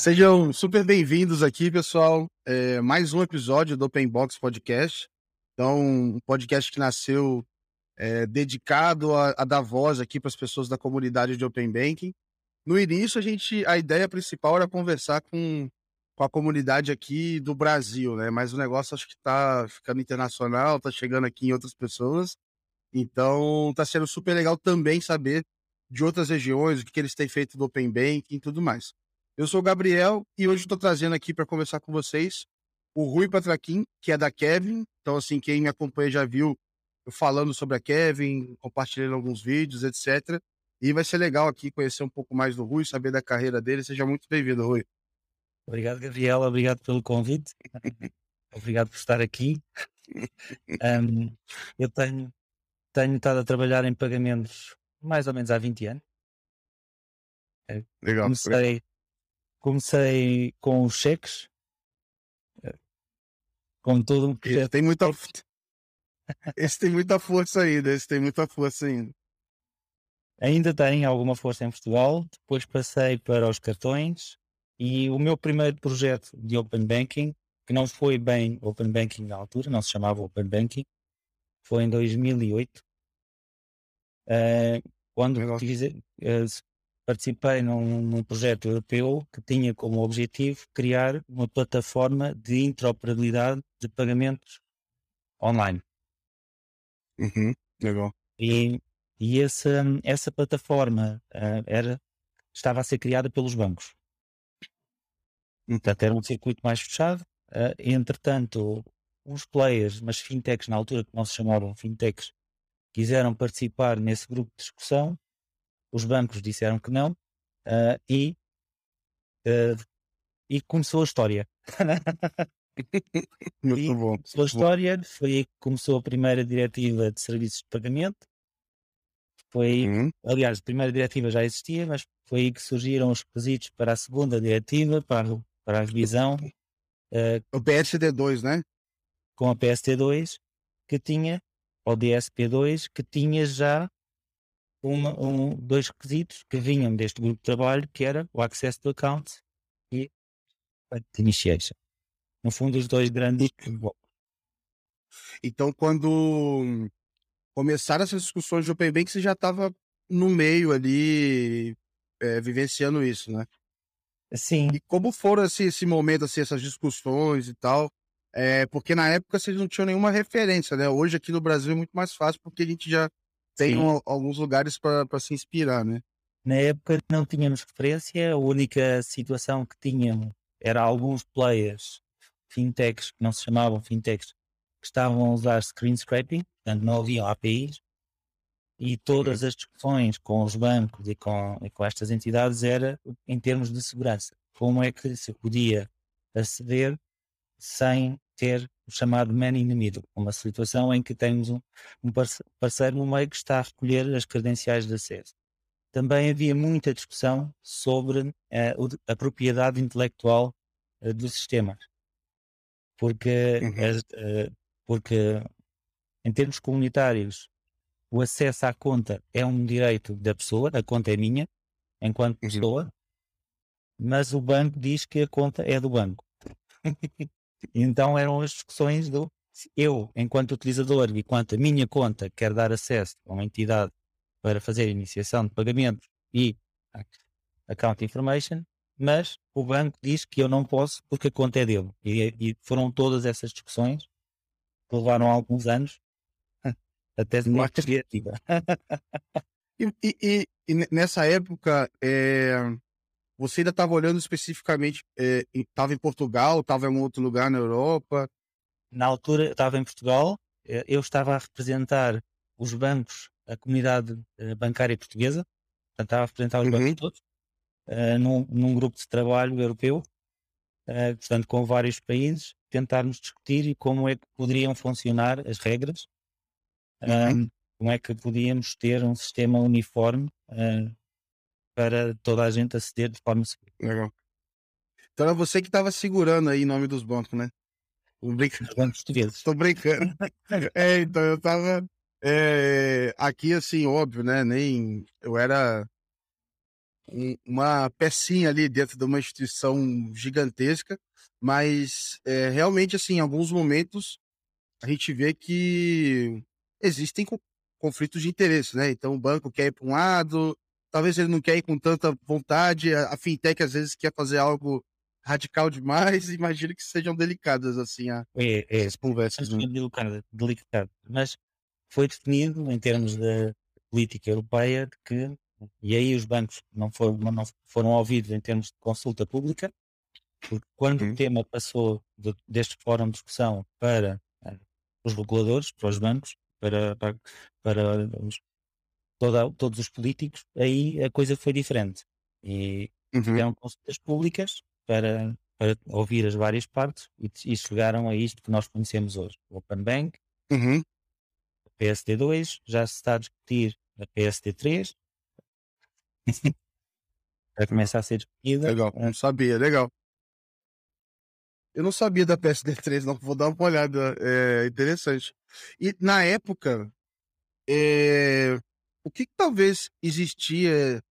Sejam super bem-vindos aqui, pessoal. É, mais um episódio do Open Box Podcast. Então, um podcast que nasceu é, dedicado a, a, dar voz aqui para as pessoas da comunidade de Open Banking. No início, a gente, a ideia principal era conversar com, com a comunidade aqui do Brasil, né? Mas o negócio acho que está ficando internacional, está chegando aqui em outras pessoas. Então, está sendo super legal também saber de outras regiões, o que, que eles têm feito do Open Banking e tudo mais. Eu sou o Gabriel e hoje estou trazendo aqui para conversar com vocês o Rui Patraquim, que é da Kevin. Então, assim, quem me acompanha já viu eu falando sobre a Kevin, compartilhando alguns vídeos, etc. E vai ser legal aqui conhecer um pouco mais do Rui, saber da carreira dele. Seja muito bem-vindo, Rui. Obrigado, Gabriel. Obrigado pelo convite. Obrigado por estar aqui. Um, eu tenho, tenho estado a trabalhar em pagamentos mais ou menos há 20 anos. Legal. Comecei, comecei com os cheques, eh, com todo um projeto. Esse tem muita, esse tem muita força ainda, esse tem muita força ainda. Ainda tem alguma força em Portugal, depois passei para os cartões e o meu primeiro projeto de Open Banking, que não foi bem Open Banking na altura, não se chamava Open Banking, foi em 2008, uh, eh, quando fiz, uh, participei num, num, projeto europeu que tinha como objetivo criar uma plataforma de interoperabilidade de pagamentos online. Uhum, legal. E, e essa, essa plataforma uh, era, estava a ser criada pelos bancos. Uhum. Portanto, era um circuito mais fechado. Uh, entretanto, os players, mas fintechs na altura que não se chamavam fintechs, quiseram participar nesse grupo de discussão os bancos disseram que não uh, e, uh, e começou a história. Muito bom. Começou a história, foi aí que começou a primeira diretiva de serviços de pagamento. Foi, uhum. aliás, a primeira diretiva já existia, mas foi aí que surgiram os requisitos para a segunda diretiva, para, para a revisão. Uh, o PSD2, né? Com a PST2, que tinha, ou DSP2, que tinha já uma, um, dois requisitos que vinham deste grupo de trabalho, que era o access to account e a initiation. No fundo, os dois grandes. Então, quando começaram essas discussões de Open Bank, você já estava no meio ali, é, vivenciando isso, né? Sim. E como foram assim, esse momento, assim, essas discussões e tal? É, porque na época vocês não tinham nenhuma referência, né? Hoje aqui no Brasil é muito mais fácil porque a gente já tem um, alguns lugares para se inspirar, né? Na época não tínhamos referência, a única situação que tínhamos era alguns players, fintechs, que não se chamavam fintechs, que estavam a usar screen scraping, portanto não haviam APIs, e todas as discussões com os bancos e com, e com estas entidades era em termos de segurança. Como é que se podia aceder sem ter o chamado man in the middle, uma situação em que temos um, um parceiro no meio que está a recolher as credenciais de acesso. Também havia muita discussão sobre uh, a propriedade intelectual uh, dos sistemas, porque, uhum. uh, porque em termos comunitários o acesso à conta é um direito da pessoa, a conta é minha, enquanto uhum. pessoa, mas o banco diz que a conta é do banco. Então eram as discussões do eu, enquanto utilizador, enquanto a minha conta quer dar acesso a uma entidade para fazer iniciação de pagamentos e account information, mas o banco diz que eu não posso porque a conta é dele. E, e foram todas essas discussões que levaram alguns anos até de morte criativa. e, e, e, nessa época, é, você ainda estava olhando especificamente, estava eh, em Portugal, estava em outro lugar na Europa? Na altura estava em Portugal, eh, eu estava a representar os bancos, a comunidade eh, bancária portuguesa, portanto estava a representar os uhum. bancos todos, uh, num, num, grupo de trabalho europeu, uh, portanto com vários países, tentarmos discutir como é que poderiam funcionar as regras, uhum. uh, como é que podíamos ter um sistema uniforme para toda a gente aceder de forma segura. Legal. Então é você que estava segurando aí em nome dos bancos, né? Brincando. Bancos portugueses. Estou brincando. é, então eu estava é, aqui assim, óbvio, né? Nem eu era um, uma pecinha ali dentro de uma instituição gigantesca, mas é, realmente, assim, em alguns momentos a gente vê que existem conflitos de interesse, né? Então o banco quer ir para um lado, talvez ele não quer ir com tanta vontade, a, a fintech às vezes quer fazer algo radical demais, imagino que sejam delicadas assim a, é, é, as conversas. É delicado, delicado, mas foi definido em termos da política europeia de que, e aí os bancos não foram, não foram ouvidos em termos de consulta pública, porque quando uhum. o tema passou de, deste fórum de discussão para uh, os reguladores, para os bancos, para, para, para os, toda, todos os políticos, aí a coisa foi diferente. E uhum. tiveram consultas públicas para, para ouvir as várias partes e, e, chegaram a isto que nós conhecemos hoje. O Open Bank, uhum. PSD2, já se está a discutir a PSD3. Já começa a ser discutida. Legal, não sabia, legal. Eu não sabia da PSD3, não. Vou dar uma olhada. É interessante. E na época, é, o que, que, talvez existia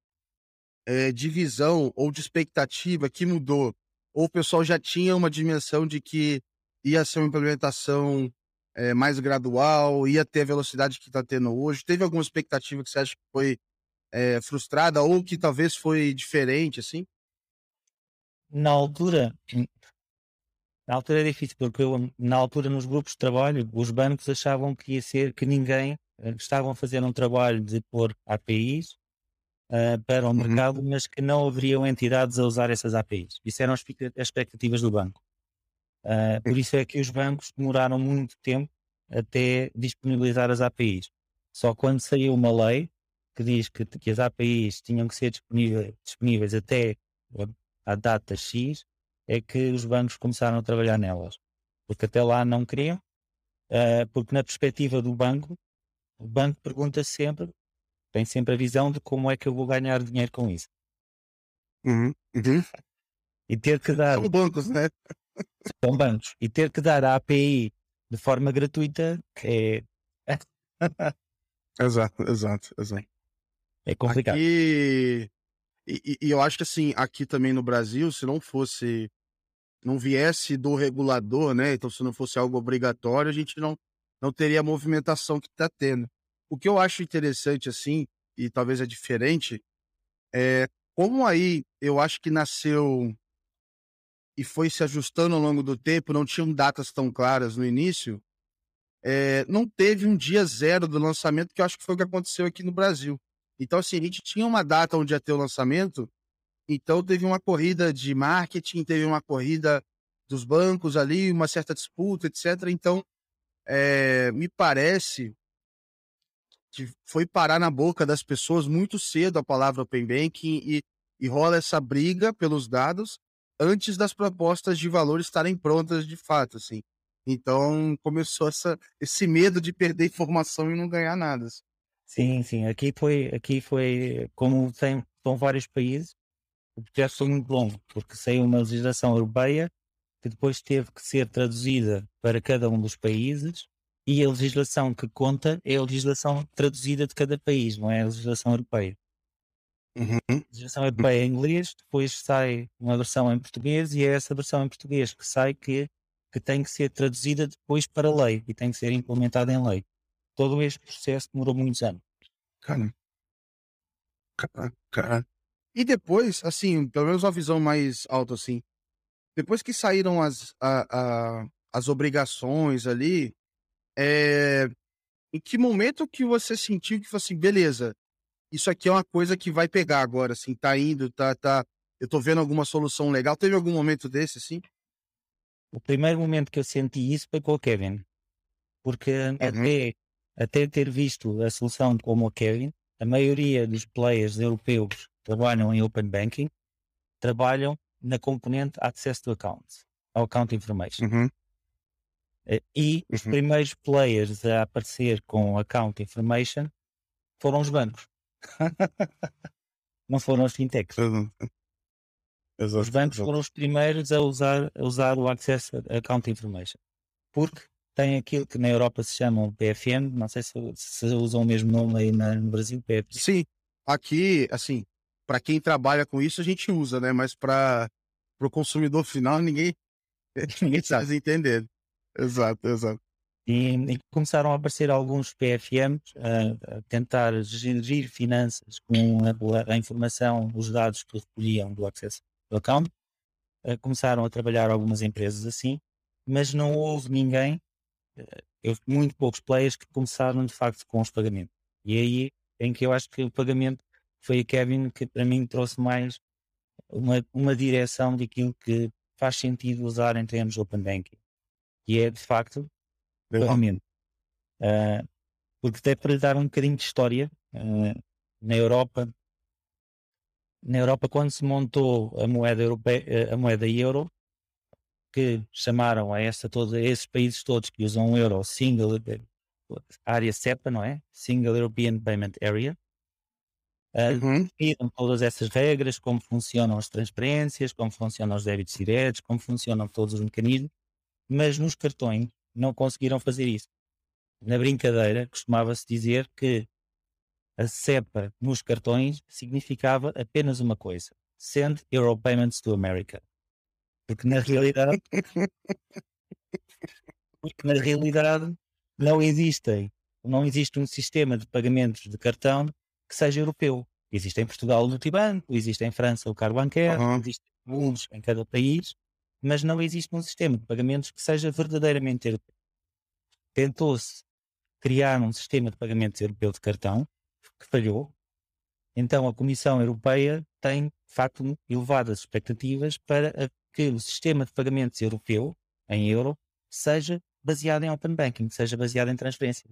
é, de visão ou de expectativa que mudou? Ou o pessoal já tinha uma dimensão de que ia ser uma implementação é, mais gradual, ia ter a velocidade que está tendo hoje? Teve alguma expectativa que você acha que foi é, frustrada ou que talvez foi diferente, assim? Na altura, na altura é difícil, porque eu, na altura nos grupos de trabalho, os bancos achavam que ia ser que ninguém estavam a fazer um trabalho de pôr APIs uh, para o uhum. mercado, mas que não haveriam entidades a usar essas APIs. Isso eram as expectativas do banco. Uh, por isso é que os bancos demoraram muito tempo até disponibilizar as APIs. Só quando saiu uma lei que diz que, que as APIs tinham que ser disponíveis, disponíveis até a data X, é que os bancos começaram a trabalhar nelas. Porque até lá não queriam, uh, porque na perspectiva do banco, o banco pergunta sempre, tem sempre a visão de como é que eu vou ganhar dinheiro com isso. Uhum. Uhum. E ter que dar. São bancos, né? São bancos. E ter que dar a API de forma gratuita é. exato, exato, exato. É complicado. Aqui... E, e, eu acho que assim, aqui também no Brasil, se não fosse não viesse do regulador, né? Então, se não fosse algo obrigatório, a gente não, não teria a movimentação que está tendo. O que eu acho interessante, assim, e talvez é diferente, é como aí eu acho que nasceu e foi se ajustando ao longo do tempo, não tinham datas tão claras no início, é, não teve um dia zero do lançamento, que eu acho que foi o que aconteceu aqui no Brasil. Então, assim, a gente tinha uma data onde ia ter o lançamento, então teve uma corrida de marketing, teve uma corrida dos bancos ali, uma certa disputa, etc. Então, é, me parece que foi parar na boca das pessoas muito cedo a palavra Open Banking e, e rola essa briga pelos dados antes das propostas de valor estarem prontas de fato, assim. Então começou essa, esse medo de perder informação e não ganhar nada. Assim. Sim, sim. Aqui foi, aqui foi como tem, são vários países, o processo foi muito longo, porque saiu uma legislação europeia que depois teve que ser traduzida para cada um dos países e a legislação que conta é a legislação traduzida de cada país, não é a legislação europeia. Uhum. A legislação europeia em inglês, depois sai uma versão em português e é essa versão em português que sai que, que tem que ser traduzida depois para lei e tem que ser implementada em lei. Todo este processo demorou muitos anos. Cara, cara, cara. E depois, assim, pelo menos uma visão mais alta, assim, depois que saíram as, a, a, as obrigações ali, é, em que momento que você sentiu que foi assim, beleza, isso aqui é uma coisa que vai pegar agora, assim, tá indo, tá, tá, eu tô vendo alguma solução legal. Teve algum momento desse, assim? O primeiro momento que eu senti isso foi com o Kevin, porque uhum. até, até ter visto a solução como o Kevin, a maioria dos players europeus trabalham em Open Banking trabalham na componente Access to Accounts, ao Account Information. Uhum. Eh, e os uhum. primeiros players a aparecer com Account Information foram os bancos. Não foram os fintechs. Uhum. Exato, os bancos exato. foram os primeiros a usar, a usar o Access Account Information. Porque tem aquilo que na Europa se chama o PFM, não sei se, se usam o mesmo nome aí no Brasil, PFM. Sim, aqui, assim, para quem trabalha com isso a gente usa, né? Mas para o consumidor final ninguém ninguém sabe entender. Exato, exato. E, e, começaram a aparecer alguns PFMs a, a tentar gerir finanças com a, a, informação, os dados que recolhiam do Access to Account. Uh, começaram a trabalhar algumas empresas assim, mas não houve ninguém, uh, muito poucos players que começaram de facto com os pagamentos. E aí em que eu acho que o pagamento foi a Kevin que para mim trouxe mais uma, uma direção daquilo que faz sentido usar em termos de Open Banking. E é de facto pagamento. Uh, porque até para lhe dar um bocadinho de história, uh, na Europa, na Europa quando se montou a moeda europeia, a moeda euro, que chamaram a essa todos esses países todos que usam o euro single área SEPA, não é? Single European Payment Area. Uh, uhum. todas essas regras, como funcionam as transferências, como funcionam os débitos diretos, como funcionam todos os mecanismos, mas nos cartões não conseguiram fazer isso. Na brincadeira, costumava-se dizer que a CEPA nos cartões significava apenas uma coisa: Send Euro Payments to America. Porque na realidade, porque na realidade não existem, não existe um sistema de pagamentos de cartão que seja europeu. Existe em Portugal o multibanco, existe em França o cargo bancaire, uhum. existem alguns em cada país, mas não existe um sistema de pagamentos que seja verdadeiramente europeu. Tentou-se criar um sistema de pagamentos europeu de cartão, que falhou. Então a Comissão Europeia tem, de facto, elevadas expectativas para que o sistema de pagamentos europeu, em euro, seja baseado em Open Banking, seja baseado em transferência.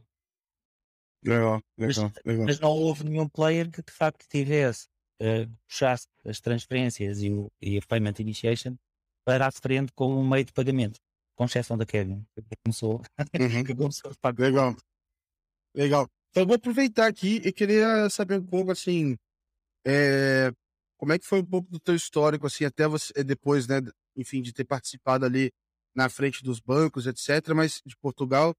Legal, legal, mas, legal. mas não houve nenhum player que de facto tivesse, uh, puxasse as transferências e, o, e a Payment Initiation para a frente com um meio de pagamento, com exceção da Kevin, que começou, uhum. que começou a pagar. Legal, legal. Então vou aproveitar aqui e queria saber um pouco assim, é, como é que foi um pouco do teu histórico assim até você depois, né, enfim, de ter participado ali na frente dos bancos, etc., mas de Portugal,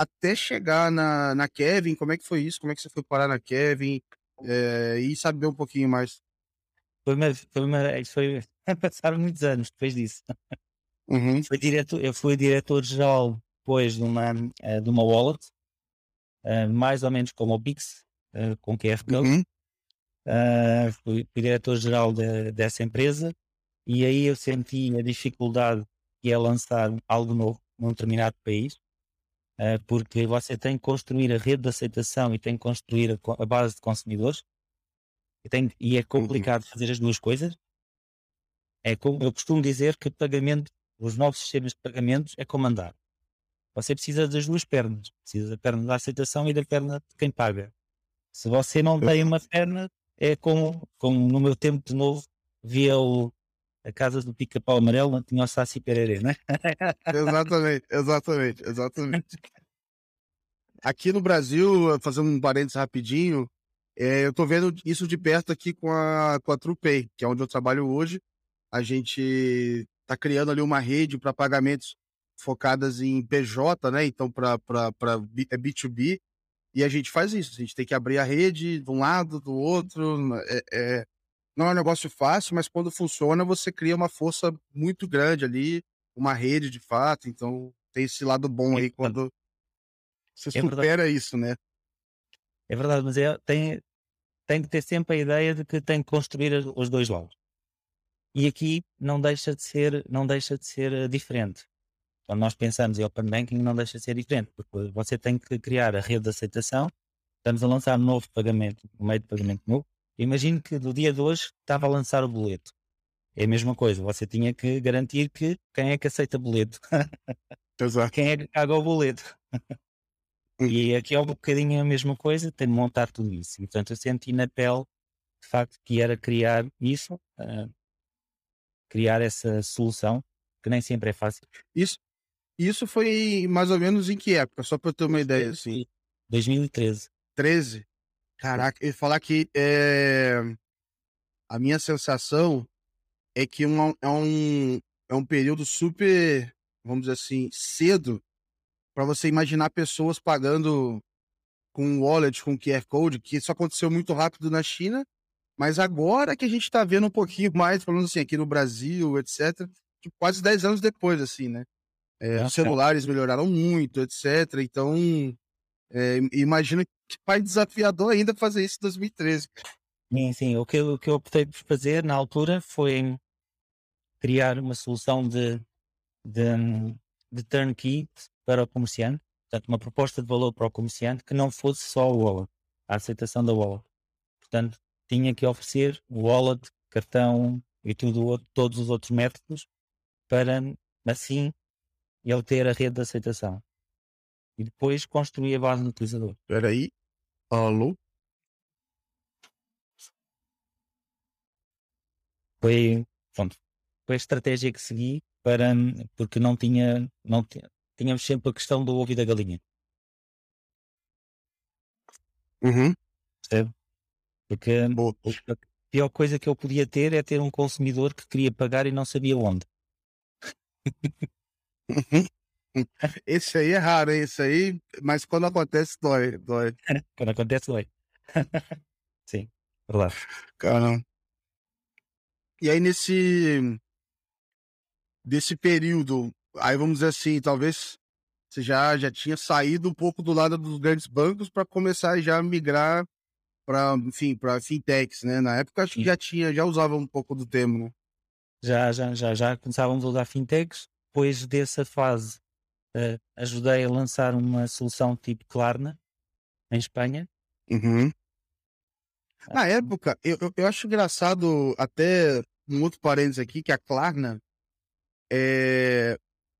até chegar na, na Kevin, como é que foi isso? Como é que você foi parar na Kevin? É, e saber um pouquinho mais. Foi uma, foi uma, foi, passaram muitos anos depois disso. Uhum. Foi diretor, eu fui diretor-geral depois de uma, eh, de uma wallet, uh, mais ou menos como o Pix, com QR Code. Uhum. Uh, fui, fui diretor-geral de, dessa empresa e aí eu senti a dificuldade que é lançar algo novo num determinado país, porque você tem que construir a rede de aceitação e tem que construir a, a base de consumidores, e, tem, e é uhum. complicado fazer as duas coisas. É como eu costumo dizer que pagamento, os novos sistemas de pagamentos é como andar. Você precisa das duas pernas, precisa da perna da aceitação e da perna de quem paga. Se você não tem uma perna, é como, como no meu tempo de novo, via o, a casa do pica-pau amarelo não tinha o Saci Pererê, né? exatamente, exatamente, exatamente. Aqui no Brasil, fazendo um parênteses rapidinho, é, eu tô vendo isso de perto aqui com a, com a TruePay, que é onde eu trabalho hoje. A gente tá criando ali uma rede para pagamentos focadas em PJ, né? Então, para é B2B. E a gente faz isso. A gente tem que abrir a rede de um lado, do outro. É, é, não é um negócio fácil, mas quando funciona, você cria uma força muito grande ali, uma rede de fato. Então, tem esse lado bom aí quando você é supera isso, né? É verdade, mas é, tem, tem que ter sempre a ideia de que tem que construir os dois lados. E aqui não deixa de ser, não deixa de ser eh, diferente. Quando nós pensamos em Open Banking, não deixa de ser diferente, porque você tem que criar a rede de aceitação. Estamos a lançar um novo pagamento, um meio de pagamento novo, Imagino que no dia de hoje estava a lançar o boleto. É a mesma coisa, você tinha que garantir que quem é que aceita boleto? Exato. quem é que paga o boleto? Hum. e aqui é um bocadinho a mesma coisa, tem de montar tudo isso. E, portanto, eu senti na pele, de facto, que era criar isso, uh, criar essa solução, que nem sempre é fácil. Isso, isso foi mais ou menos em que época? Só para ter uma ideia, assim. 2013. 13? Caraca, e falar que é, a minha sensação é que uma, é, um, é um período super, vamos dizer assim, cedo para você imaginar pessoas pagando com wallet, com QR Code, que isso aconteceu muito rápido na China, Mas agora que a gente está vendo um pouquinho mais, falando assim, aqui no Brasil, etc., tipo, quase 10 anos depois, assim, né? É, os celulares melhoraram muito, etc. Então, é, imagino que vai desafiador ainda fazer isso em 2013. Sim, sim. O que, o que eu optei por fazer na altura foi criar uma solução de, de, de turnkey para o comerciante, portanto, uma proposta de valor para o comerciante que não fosse só o wallet, a aceitação da wallet. Portanto, tinha que oferecer o wallet, cartão e tudo, todos os outros métodos para assim ele ter a rede de aceitação. E depois construir a base do utilizador. Espera aí. Alô? Foi, pronto, foi a estratégia que segui para, porque não tinha, não tínhamos sempre a questão do ovo da galinha. Uhum. Percebe? Porque Boa. a pior coisa que eu podia ter é ter um consumidor que queria pagar e não sabia onde. Esse aí é raro, hein? Esse aí, mas quando acontece, dói. dói. quando acontece, dói. Sim, verdade. Caramba. E aí, nesse. Desse período, aí vamos dizer assim, talvez você já, já tinha saído um pouco do lado dos grandes bancos para começar já a migrar para, enfim, para fintechs, né? Na época acho que já tinha, já usava um pouco do termo, né? Já, já, já, já começávamos a usar fintechs. Depois dessa fase, uh, ajudei a lançar uma solução tipo Klarna em Espanha. Uhum. Na época, eu, eu acho engraçado até um outro parênteses aqui, que a Klarna é,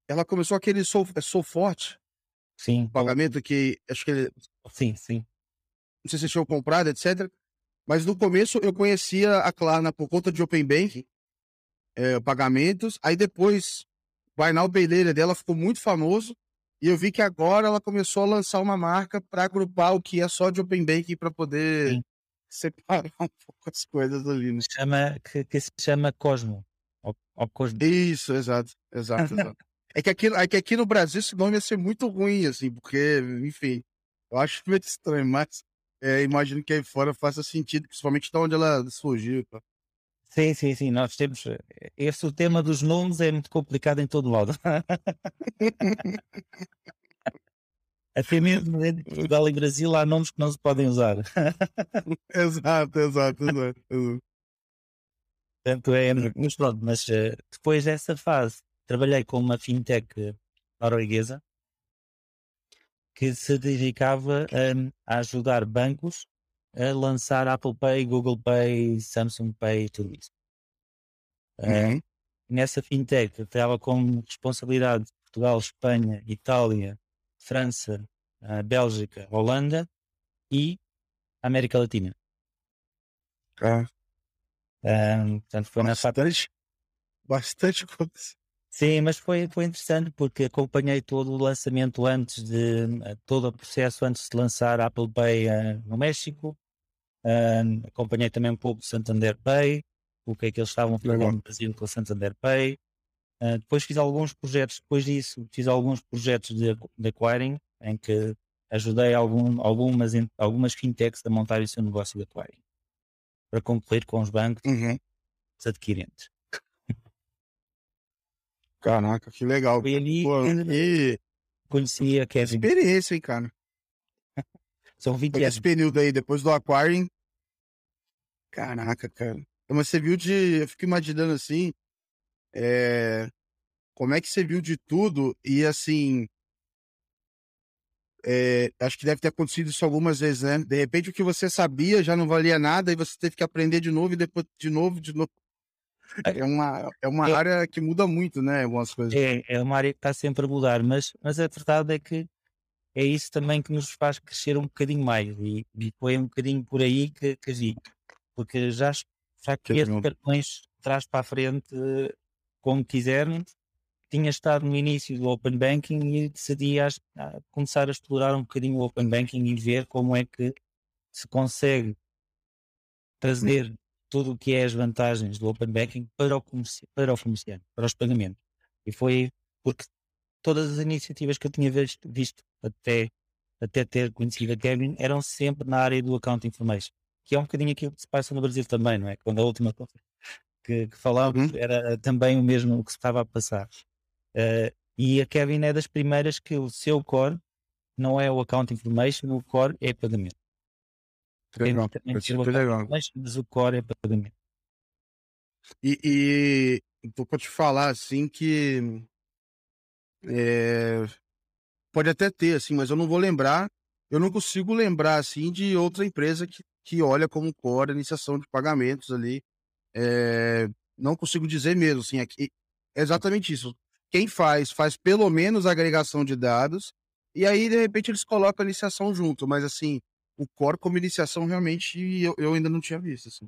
ela começou aquele Sou, é Sou Forte. Sim. Pagamento que acho que Sim, sim não sei se tinham comprado, etc. Mas no começo eu conhecia a Klarna por conta de Open Bank, é, pagamentos. Aí depois, o Later dela ficou muito famoso. E eu vi que agora ela começou a lançar uma marca para agrupar o que é só de Open Bank para poder Sim. separar um pouco as coisas ali. Né? Chama, que, que se chama Cosmo. Ou, ou Cosmo. Isso, exato, exato, exato. é, que aqui, é que aqui no Brasil esse nome ia ser muito ruim, assim, porque, enfim, eu acho muito estranho, mas é, imagino que aí fora faça sentido, principalmente de onde ela surgiu. Pô. Sim, sim, sim. Nós temos. Eh, esse o tema dos nomes é muito complicado em todo lado. Até mesmo em Portugal e Brasil há nomes que não se podem usar. exato, exato, exato. Portanto, é. Mas pronto, mas uh, depois dessa fase, trabalhei com uma fintech norueguesa que se dedicava a, a ajudar bancos a lançar Apple Pay, Google Pay, Samsung Pay, tudo isso. Uhum. Uh, nessa fintech estava com responsabilidade de Portugal, Espanha, Itália, França, uh, Bélgica, Holanda e América Latina. Ah. Um, portanto, foi bastante, na bastante coisa. Sim, mas foi, foi interessante porque acompanhei todo o lançamento antes de todo o processo antes de lançar a Apple Pay uh, no México. Uh, acompanhei também um pouco do Santander Pay, o que é que eles estavam falando no Brasil com o Santander Pay. Uh, depois fiz alguns projetos, depois disso, fiz alguns projetos de, de acquiring, em que ajudei algum, algumas, algumas fintechs a montar o seu negócio de acquiring para concorrer com os bancos uhum. adquirentes. Caraca, que legal. Foi ali Pô, e... conheci a Kevin. Experiência, hein, cara. São 20 anos. Esse período aí, depois do acquiring. Caraca, cara. Mas você viu de. Eu fico imaginando assim. É... Como é que você viu de tudo e assim. É... Acho que deve ter acontecido isso algumas vezes, né? De repente o que você sabia já não valia nada e você teve que aprender de novo e depois de novo, de novo. É uma, é uma é, área que muda muito, né? Algumas coisas. É, é uma área que está sempre a mudar, mas, mas a verdade é que é isso também que nos faz crescer um bocadinho mais e, e foi um bocadinho por aí que, que vi. Porque já, já que este cartões traz para a frente como quisermos, tinha estado no início do Open Banking e decidi a, a começar a explorar um bocadinho o Open Banking e ver como é que se consegue trazer tudo o que é as vantagens do Open Banking para o, para o comerciante, para os pagamentos. E foi porque todas as iniciativas que eu tinha visto, visto até, até ter conhecido a Kevin eram sempre na área do Account Information, que é um bocadinho aquilo que se passa no Brasil também, não é? Quando a última coisa que, que Uhum. era também o mesmo que se estava a passar. Eh, e a Kevin é das primeiras que o seu core não é o account information, o core é pagamento. Legal. Super legal. Mas o core é pagamento. E, e tô pra te falar assim que é, pode até ter, assim, mas eu não vou lembrar. Eu não consigo lembrar assim de outra empresa que, que olha como core a iniciação de pagamentos ali. É, não consigo dizer mesmo, assim, aqui, é exatamente isso. Quem faz, faz pelo menos agregação de dados, e aí, de repente, eles colocam a iniciação junto, mas assim, o core como iniciação realmente eu, eu ainda não tinha visto. Assim.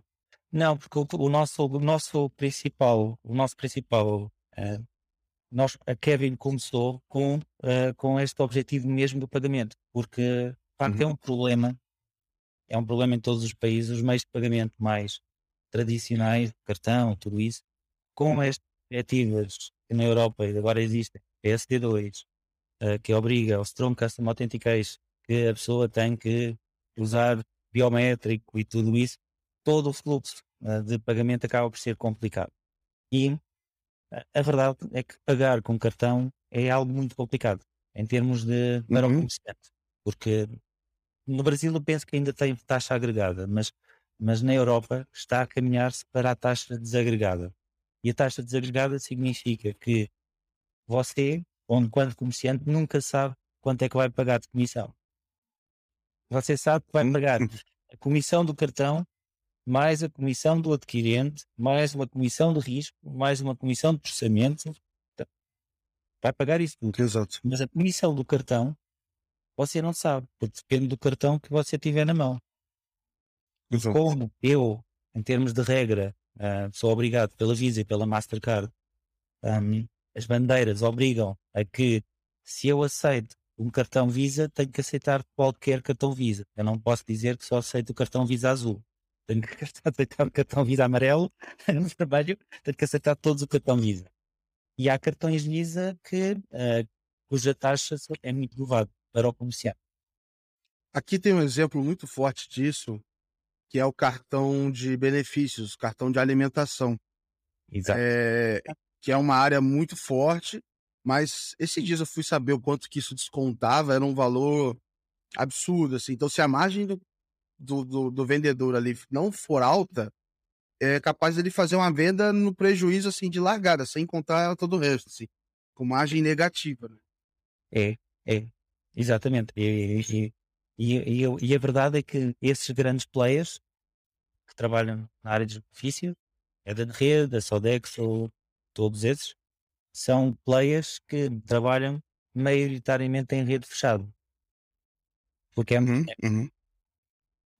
Não, porque o, o nosso, o nosso principal, o nosso principal, eh, nós, a Kevin começou com, eh, com este objetivo mesmo do pagamento, porque facto é um problema, é um problema em todos os países, os meios de pagamento mais tradicionais, cartão, tudo isso, com as diretivas que na Europa agora existem, PSD2, eh, que obriga ao Strong Custom Authentication, que a pessoa tem que usar biométrico e tudo isso, todo o fluxo eh, de pagamento acaba por ser complicado. E a- verdade é que pagar com cartão é algo muito complicado em termos de para o Uhum. comerciante, porque no Brasil eu penso que ainda tem taxa agregada, mas, mas na Europa está a caminhar-se para a taxa desagregada. E a taxa desagregada significa que você, onde quando comerciante, nunca sabe quanto é que vai pagar de comissão. Você sabe que vai Hum. pagar a comissão do cartão, mais a comissão do adquirente, mais uma comissão de risco, mais uma comissão de processamento. Vai pagar isso tudo. Exato. Mas a comissão do cartão, você não sabe, porque depende do cartão que você tiver na mão. Exato. Como eu, em termos de regra, ah, sou obrigado pela Visa e pela Mastercard, ahm, as bandeiras obrigam a que, se eu aceito um cartão Visa, tenho que aceitar qualquer cartão Visa. Eu não posso dizer que só aceito o cartão Visa azul. Tenho que aceitar o cartão Visa amarelo, no trabalho, tenho que aceitar todos o cartão Visa. E há cartões Visa que, ah, cuja taxa é muito elevada para o comerciante. Aqui tem um exemplo muito forte disso, que é o cartão de benefícios, cartão de alimentação, Exato. é, que é uma área muito forte, mas esses dias eu fui saber o quanto que isso descontava, era um valor absurdo, assim. Então, se a margem do, do, do- do vendedor ali não for alta, é capaz ele fazer uma venda no prejuízo, assim, de largada, sem contar todo o resto, assim, com margem negativa. né? É, é, exatamente. E, e, e, e, a verdade é que esses grandes players que trabalham na área de benefício, a da rede, a Sodexo, todos esses, são players que trabalham maioritariamente em rede fechada. Porque é, Uhum, uhum.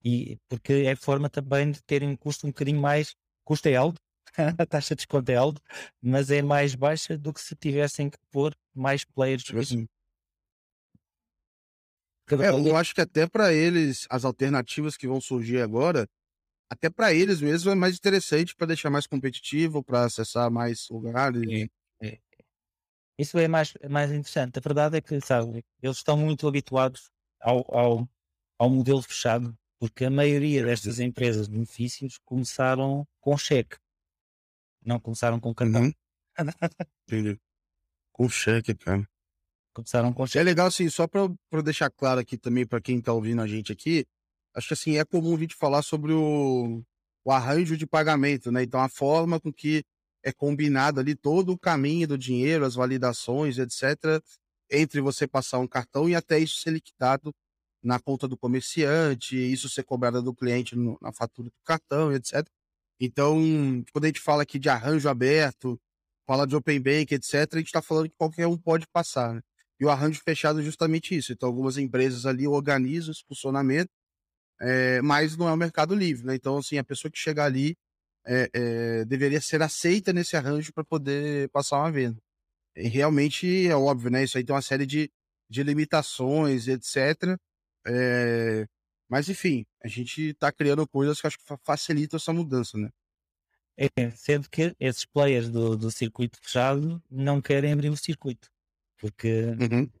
e, porque é forma também de terem um custo um bocadinho mais, custo é alto, a taxa de desconto é alta, mas é mais baixa do que se tivessem que pôr mais players. Cada É, eu acho que até para eles, as alternativas que vão surgir agora, até para eles mesmo é mais interessante para deixar mais competitivo, para acessar mais lugares. É. Isso é mais, é mais interessante. A verdade é que, sabe, eles estão muito habituados ao, ao, ao modelo fechado, porque a maioria destas empresas de benefícios começaram com cheque, não começaram com cartão. Uhum. Entendi. Com cheque, cara. Começaram com É cheque. legal, assim, só para deixar claro aqui também para quem tá ouvindo a gente aqui, acho que assim, é comum a gente falar sobre o, o arranjo de pagamento, né? Então, a forma com que é combinado ali todo o caminho do dinheiro, as validações, etc., entre você passar um cartão e até isso ser liquidado na conta do comerciante, isso ser cobrado do cliente no- na fatura do cartão, etc. Então, quando a gente fala aqui de arranjo aberto, fala de open bank, etc., a gente está falando que qualquer um pode passar, né? E o arranjo fechado é justamente isso. Então, algumas empresas ali organizam esse funcionamento, é, mas não é o mercado livre, né? Então, assim, a pessoa que chegar ali é, é, deveria ser aceita nesse arranjo para poder passar uma venda. E realmente é óbvio, né? Isso aí tem uma série de, de limitações, etc. É, mas, enfim, a gente está criando coisas que acho que fa- facilitam essa mudança, né? É, sendo que esses players do, do circuito fechado não querem abrir o circuito, porque, Uhum.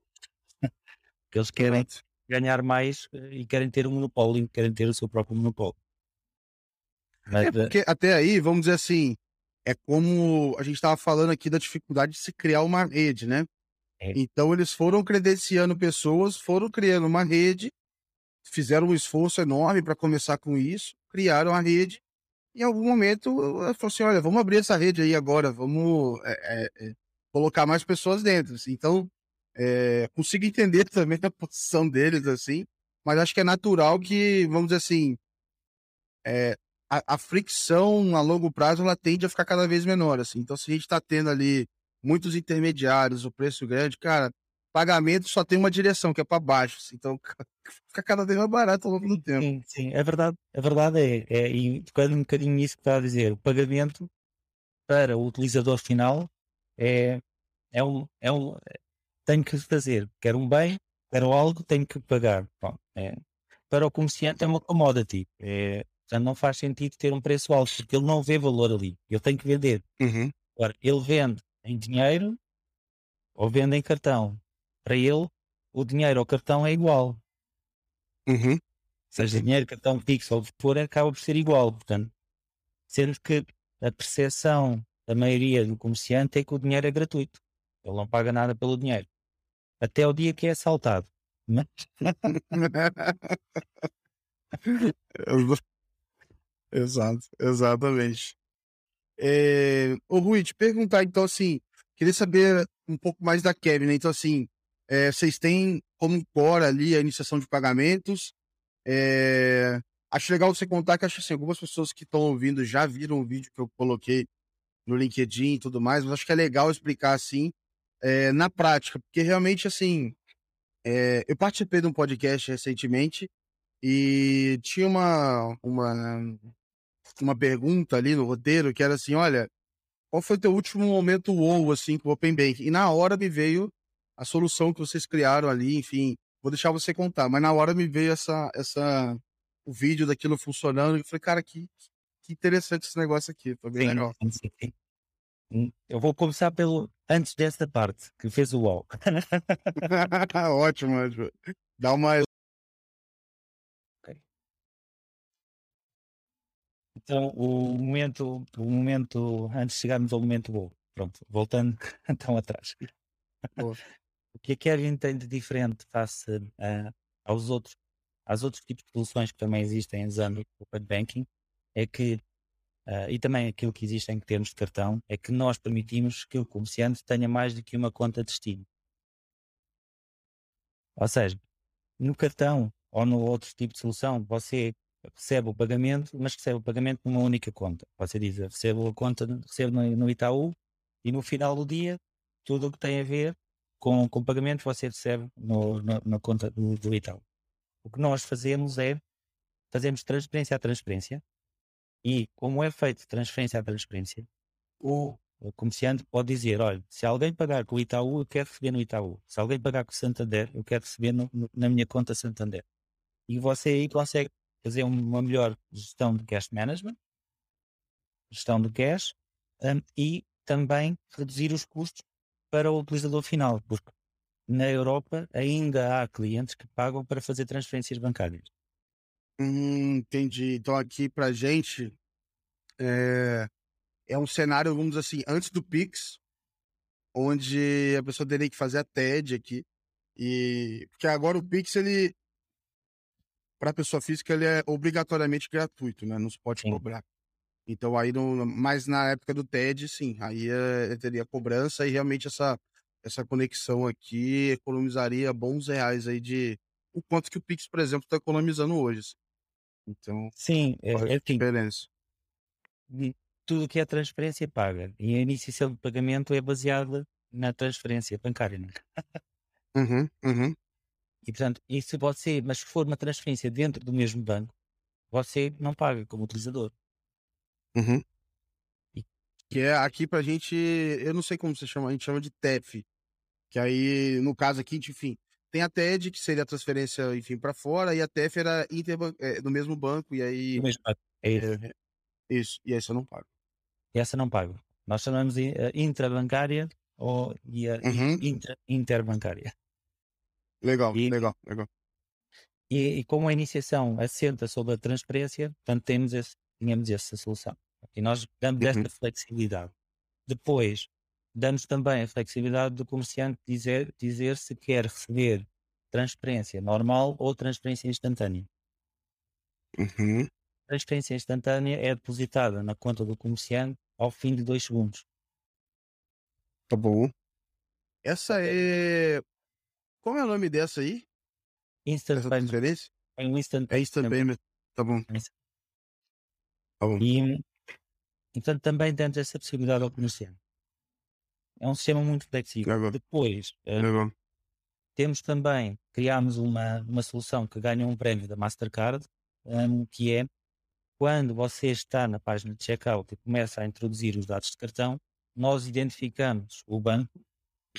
porque eles querem Exato. ganhar mais eh, e querem ter um monopólio, querem ter o seu próprio monopólio. Mas, é porque até aí, vamos dizer assim, é como a gente estava falando aqui da dificuldade de se criar uma rede, né? É. Então eles foram credenciando pessoas, foram criando uma rede, fizeram um esforço enorme para começar com isso, criaram a rede. E em algum momento falou assim: olha, vamos abrir essa rede aí agora, vamos é, é, colocar mais pessoas dentro. Então, consigo entender também a posição deles, assim, mas acho que é natural que, vamos dizer assim, a, a, fricção a longo prazo ela tende a ficar cada vez menor. Assim. Então, se a gente está tendo ali muitos intermediários, o preço grande, cara, pagamento só tem uma direção, que é para baixo. Assim. Então, fica cada vez mais barato ao longo do tempo. Sim, sim. é verdade. A verdade é, é e tocando um bocadinho nisso que está a dizer, o pagamento para o utilizador final é, é um, é um tenho que fazer, quero um bem, quero algo, tenho que pagar. Bom, é, para o comerciante é uma commodity. É, Portanto, não faz sentido ter um preço alto, porque ele não vê valor ali. Ele tem que vender. Uhum. Agora, ele vende em dinheiro ou vende em cartão. Para ele, o dinheiro ou cartão é igual. Uhum. Seja dinheiro, cartão fixo ou o que for, acaba por ser igual. Portanto, sendo que a percepção da maioria do comerciante é que o dinheiro é gratuito. Ele não paga nada pelo dinheiro. Até o dia que é assaltado. Mas... Exato, exatamente. É, ô Rui, te perguntar então assim, queria saber um pouco mais da Kevin, né? Então assim, é, vocês têm como core ali a iniciação de pagamentos. É, acho legal você contar que acho assim, algumas pessoas que estão ouvindo já viram o vídeo que eu coloquei no LinkedIn e tudo mais, mas acho que é legal explicar assim é, na prática, porque realmente assim, é, eu participei de um podcast recentemente e tinha uma, uma uma pergunta ali no roteiro que era assim: olha, qual foi o teu último momento wow, assim, com o Open Bank? E na hora me veio a solução que vocês criaram ali, enfim, vou deixar você contar, mas na hora me veio essa, essa, o vídeo daquilo funcionando, e eu falei, cara, que, que interessante esse negócio aqui, foi bem sim, legal. Sim, sim. Hum, eu vou começar pelo antes dessa parte que fez o UOL. ótimo, ótimo. Dá uma Então, o momento, o momento, antes de chegarmos ao momento bom, pronto, voltando então atrás. o que a Kevin tem de diferente face uh, aos outros, aos outros tipos de soluções que também existem usando o Open Banking é que, uh, e também aquilo que existe em termos de cartão, é que nós permitimos que o comerciante tenha mais do que uma conta de destino. Ou seja, no cartão ou no outro tipo de solução, você recebe o pagamento, mas recebe o pagamento numa única conta. Você diz, recebo a conta, recebo no, Itaú e no final do dia, tudo o que tem a ver com, com pagamento você recebe no, no, na conta do, do Itaú. O que nós fazemos é, fazemos transferência a transferência e como é feito transferência a transferência, o, o comerciante pode dizer, olha, se alguém pagar com o Itaú, eu quero receber no Itaú. Se alguém pagar com o Santander, eu quero receber no, na minha conta Santander. E você aí consegue fazer uma melhor gestão de cash management, gestão de cash um, e também reduzir os custos para o utilizador final, porque na Europa ainda há clientes que pagam para fazer transferências bancárias. Hum, entendi. Então aqui para gente é, é um cenário, vamos dizer assim, antes do Pix, onde a pessoa teria que fazer a TED aqui. E porque agora o Pix ele para a pessoa física ele é obrigatoriamente gratuito, né? Não se pode sim. cobrar. Então aí, no, mas na época do TED, sim, aí é, teria cobrança e realmente essa, essa conexão aqui economizaria bons reais aí de o quanto que o Pix, por exemplo, está economizando hoje. Assim. Então, sim, é, é assim, diferença. Tudo que é transferência paga e a iniciação de pagamento é baseada na transferência bancária. Né? uhum, uhum. E portanto, e se você, mas se for uma transferência dentro do mesmo banco, você não paga como utilizador. Uhum. E... Que é aqui pra gente, eu não sei como você chama, a gente chama de TEF. Que aí, no caso aqui, enfim, tem a TED, que seria a transferência, enfim, para fora, e a TEF era interban é, do mesmo banco, e aí. Do mesmo banco. É isso. É, isso, e essa eu não pago. E essa não pago. Nós chamamos de uh, intrabancária ou uhum. intra, interbancária. Legal, e, legal, legal. E, e, como a iniciação assenta sobre a transparência, portanto, temos esse, tínhamos essa solução. E nós damos Uhum. esta flexibilidade. Depois, damos também a flexibilidade do comerciante dizer, dizer se quer receber transferência normal ou transferência instantânea. Uhum. Transferência instantânea é depositada na conta do comerciante ao fim de dois segundos. Tá bom. Essa é. Qual é o nome dessa aí? Instant Essa payment. transferência? É um instant É Instant Payment. Tá bom. É. Tá bom. E, portanto, também damos essa possibilidade ao comerciante. É um sistema muito flexível. Legal. Depois, eh, Legal. temos também, criámos uma, uma solução que ganha um prémio da Mastercard, hum, que é quando você está na página de checkout e começa a introduzir os dados de cartão, nós identificamos o banco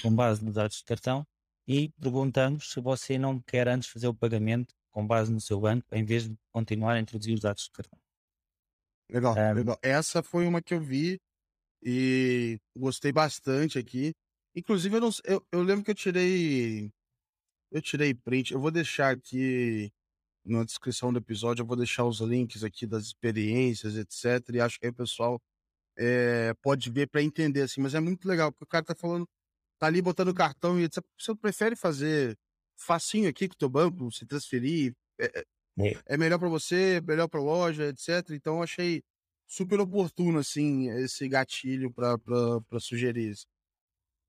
com base nos dados de cartão e perguntamos se você não quer antes fazer o pagamento com base no seu banco, em vez de continuar a introduzir os dados de cartão. Legal, É. legal. Essa foi uma que eu vi e gostei bastante aqui. Inclusive, eu, não, eu, eu lembro que eu tirei. Eu tirei print. Eu vou deixar aqui na descrição do episódio, eu vou deixar os links aqui das experiências, etc. E acho que aí o pessoal é, pode ver para entender, assim. Mas é muito legal, porque o cara tá falando, tá ali botando cartão e etc. Você prefere fazer facinho aqui com o teu banco, se transferir, É. é melhor para você, melhor para loja, etc. Então eu achei super oportuno assim esse gatilho para sugerir isso.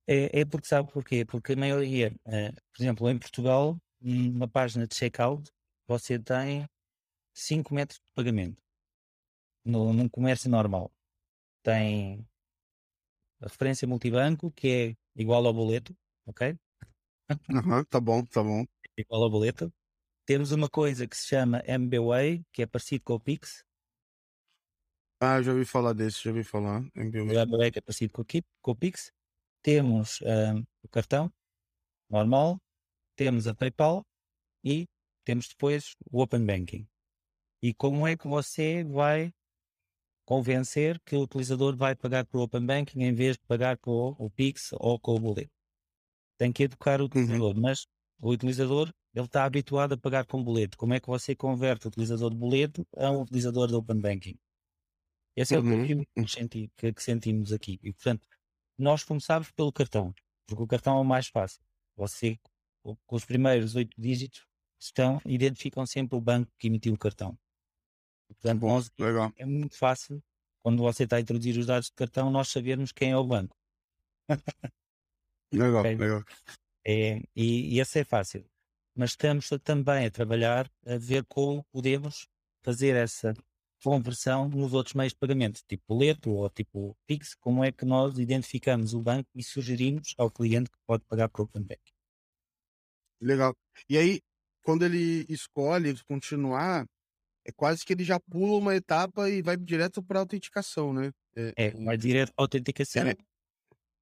É, é porque sabe porquê? Porque a maioria, eh, por exemplo, em Portugal, numa página de checkout, você tem 5 metros de pagamento. No, num comércio normal. Tem a referência multibanco, que é igual ao boleto, ok? Aham, tá bom, tá bom. Igual ao boleto. Temos uma coisa que se chama MBWay, que é parecido com o Pix. Ah, já ouvi falar desse, já ouvi falar. O MBWay que é parecido com o, Ki- com o Pix. Temos ah, o cartão normal, temos a PayPal e temos depois o Open Banking. E como é que você vai convencer que o utilizador vai pagar por Open Banking em vez de pagar com o, o Pix ou com o boleto? Tem que educar o utilizador, mas o utilizador ele está habituado a pagar com boleto. Como é que você converte o utilizador de boleto a um utilizador de Open Banking? Esse é o Uhum, desafio que, senti- que- que sentimos aqui. E, portanto, nós começámos pelo cartão, porque o cartão é o mais fácil. Você, co- com os primeiros oito dígitos, estão, identificam sempre o banco que emitiu o cartão. Portanto, Bom, nós- legal. é muito fácil, quando você está a introduzir os dados de cartão, nós sabermos quem é o banco. Legal, Ok. legal. É, e, e esse é fácil. Mas estamos também a trabalhar a ver como podemos fazer essa conversão nos outros meios de pagamento, tipo boleto ou tipo Pix, como é que nós identificamos o banco e sugerimos ao cliente que pode pagar por Open Bank. Legal. E aí, quando ele escolhe continuar, é quase que ele já pula uma etapa e vai direto para autenticação, né? É, vai direto à autenticação, É.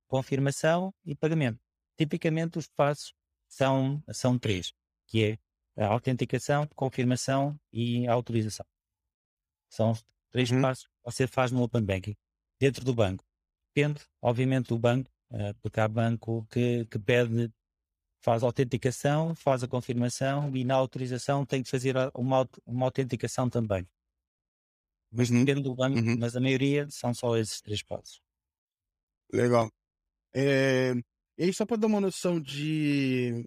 confirmação e pagamento. Tipicamente os passos são, são três, que é a autenticação, confirmação e autorização. São os três Uhum. passos que você faz no Open Banking. Dentro do banco. Depende, obviamente, do banco, eh, porque há banco que, que pede, faz a autenticação, faz a confirmação e na autorização tem que fazer uma, uma autenticação também. Mas Uhum, depende do banco, uhum. mas a maioria são só esses três passos. Legal. É, e aí, só para dar uma noção de,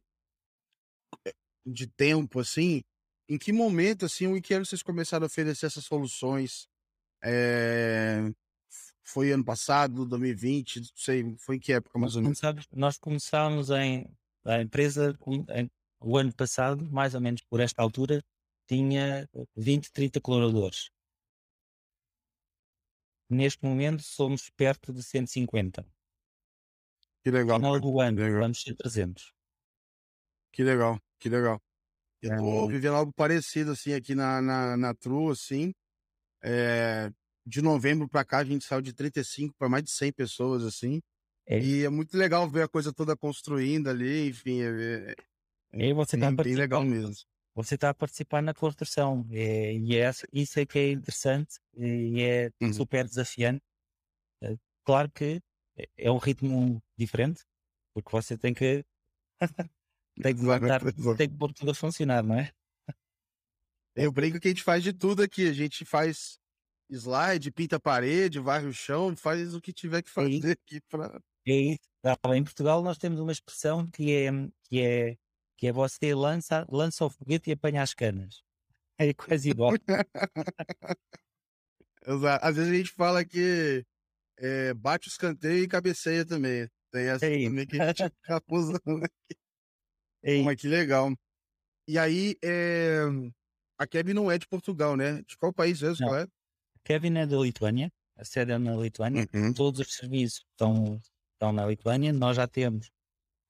de tempo, assim, em que momento, assim, em que ano vocês começaram a oferecer essas soluções? É, foi ano passado, 2020, não sei, foi em que época mais ou menos? nós começámos em a empresa em- o ano passado, mais ou menos por esta altura, tinha 20, 30 colaboradores. Neste momento somos perto de 150. Que legal, Final do ano legal. vamos ser 300. que legal, que legal. Eu tô É. vivendo algo parecido, assim, aqui na, na, na Tru, assim, é, de novembro para cá a gente saiu de 35 para mais de 100 pessoas, assim, É. e é muito legal ver a coisa toda construindo ali, enfim, é, é- E você a bem, legal mesmo. você está a participar na construção. É, e é, isso é que é interessante e é Uhum. super desafiante. É, Claro que é- é um ritmo diferente, porque você tem que tem que levantar, tem que pôr tudo a funcionar, não é? Eu brinco que a gente faz de tudo aqui, a gente faz slide, pinta a parede, varre o chão, faz o que tiver que fazer aqui para. É isso. Em Portugal nós temos uma expressão que é que é que é você lança, lança o foguete e apanha as canas. É quase igual. Exato. Às vezes a gente fala que é, bate o escanteio e cabeceia também. Tem essa é também que a gente fica usando aqui. É Mas que legal. E aí, é... a Kevin não é de Portugal, né? De qual país mesmo? Qual é? Kevin é da Lituânia, a sede é na Lituânia. Uhum. Todos os serviços estão, estão na Lituânia. Nós já temos,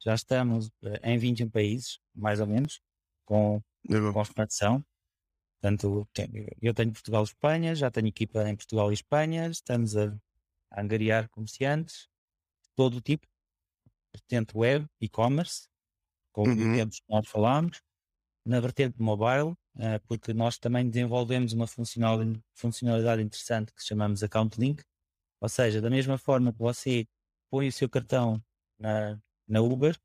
já estamos eh, em 21 países, mais ou menos, com, com expansão. Portanto, eu tenho Portugal e Espanha, já tenho equipa em Portugal e Espanha, estamos a, a angariar comerciantes de todo o tipo, vertente web, e-commerce, como uhum. que nós falámos, na vertente mobile, uh, porque nós também desenvolvemos uma funcionalidade interessante que chamamos Account Link, ou seja, da mesma forma que você põe o seu cartão na, na Uber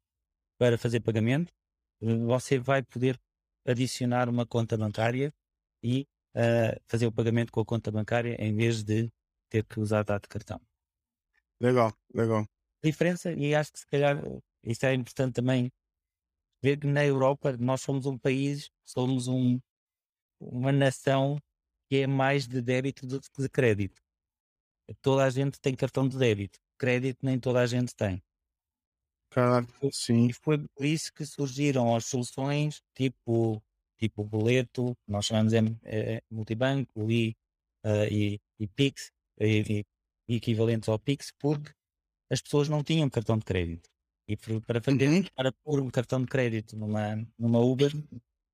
para fazer pagamento, você vai poder adicionar uma conta bancária e uh, fazer o pagamento com a conta bancária em vez de ter que usar dado de cartão. Legal, legal. Diferença, e acho que se calhar isso é importante também ver que na Europa nós somos um país, somos um, uma nação que é mais de débito do que de crédito. Toda a gente tem cartão de débito, crédito nem toda a gente tem. Claro, sim. E foi por isso que surgiram as soluções tipo tipo boleto, nós chamamos de é, multibanco e, uh, e, e Pix, e, e, equivalentes ao Pix, porque as pessoas não tinham cartão de crédito. E para fazer, uhum. para pôr um cartão de crédito numa, numa Uber,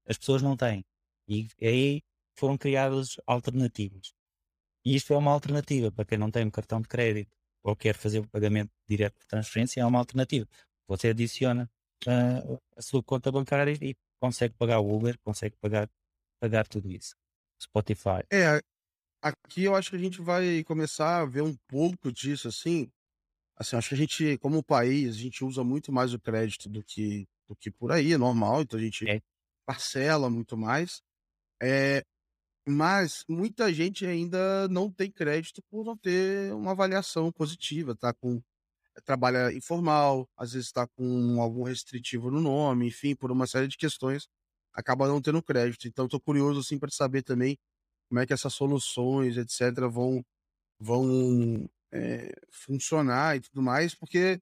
as pessoas não têm. E aí foram criadas alternativas. E isto é uma alternativa para quem não tem um cartão de crédito ou quer fazer o pagamento direto de transferência, é uma alternativa. Você adiciona uh, a sua conta bancária e consegue pagar o Uber, consegue pagar, pagar tudo isso. Spotify. É, aqui eu acho que a gente vai começar a ver um pouco disso, assim. Assim, acho que a gente, como país, a gente usa muito mais o crédito do que, do que por aí, é normal, então a gente é. parcela muito mais. É, mas muita gente ainda não tem crédito por não ter uma avaliação positiva, tá com trabalha informal, às vezes está com algum restritivo no nome, enfim, por uma série de questões, acaba não tendo crédito. Então, estou curioso assim para saber também como é que essas soluções, etc., vão, vão é, funcionar e tudo mais, porque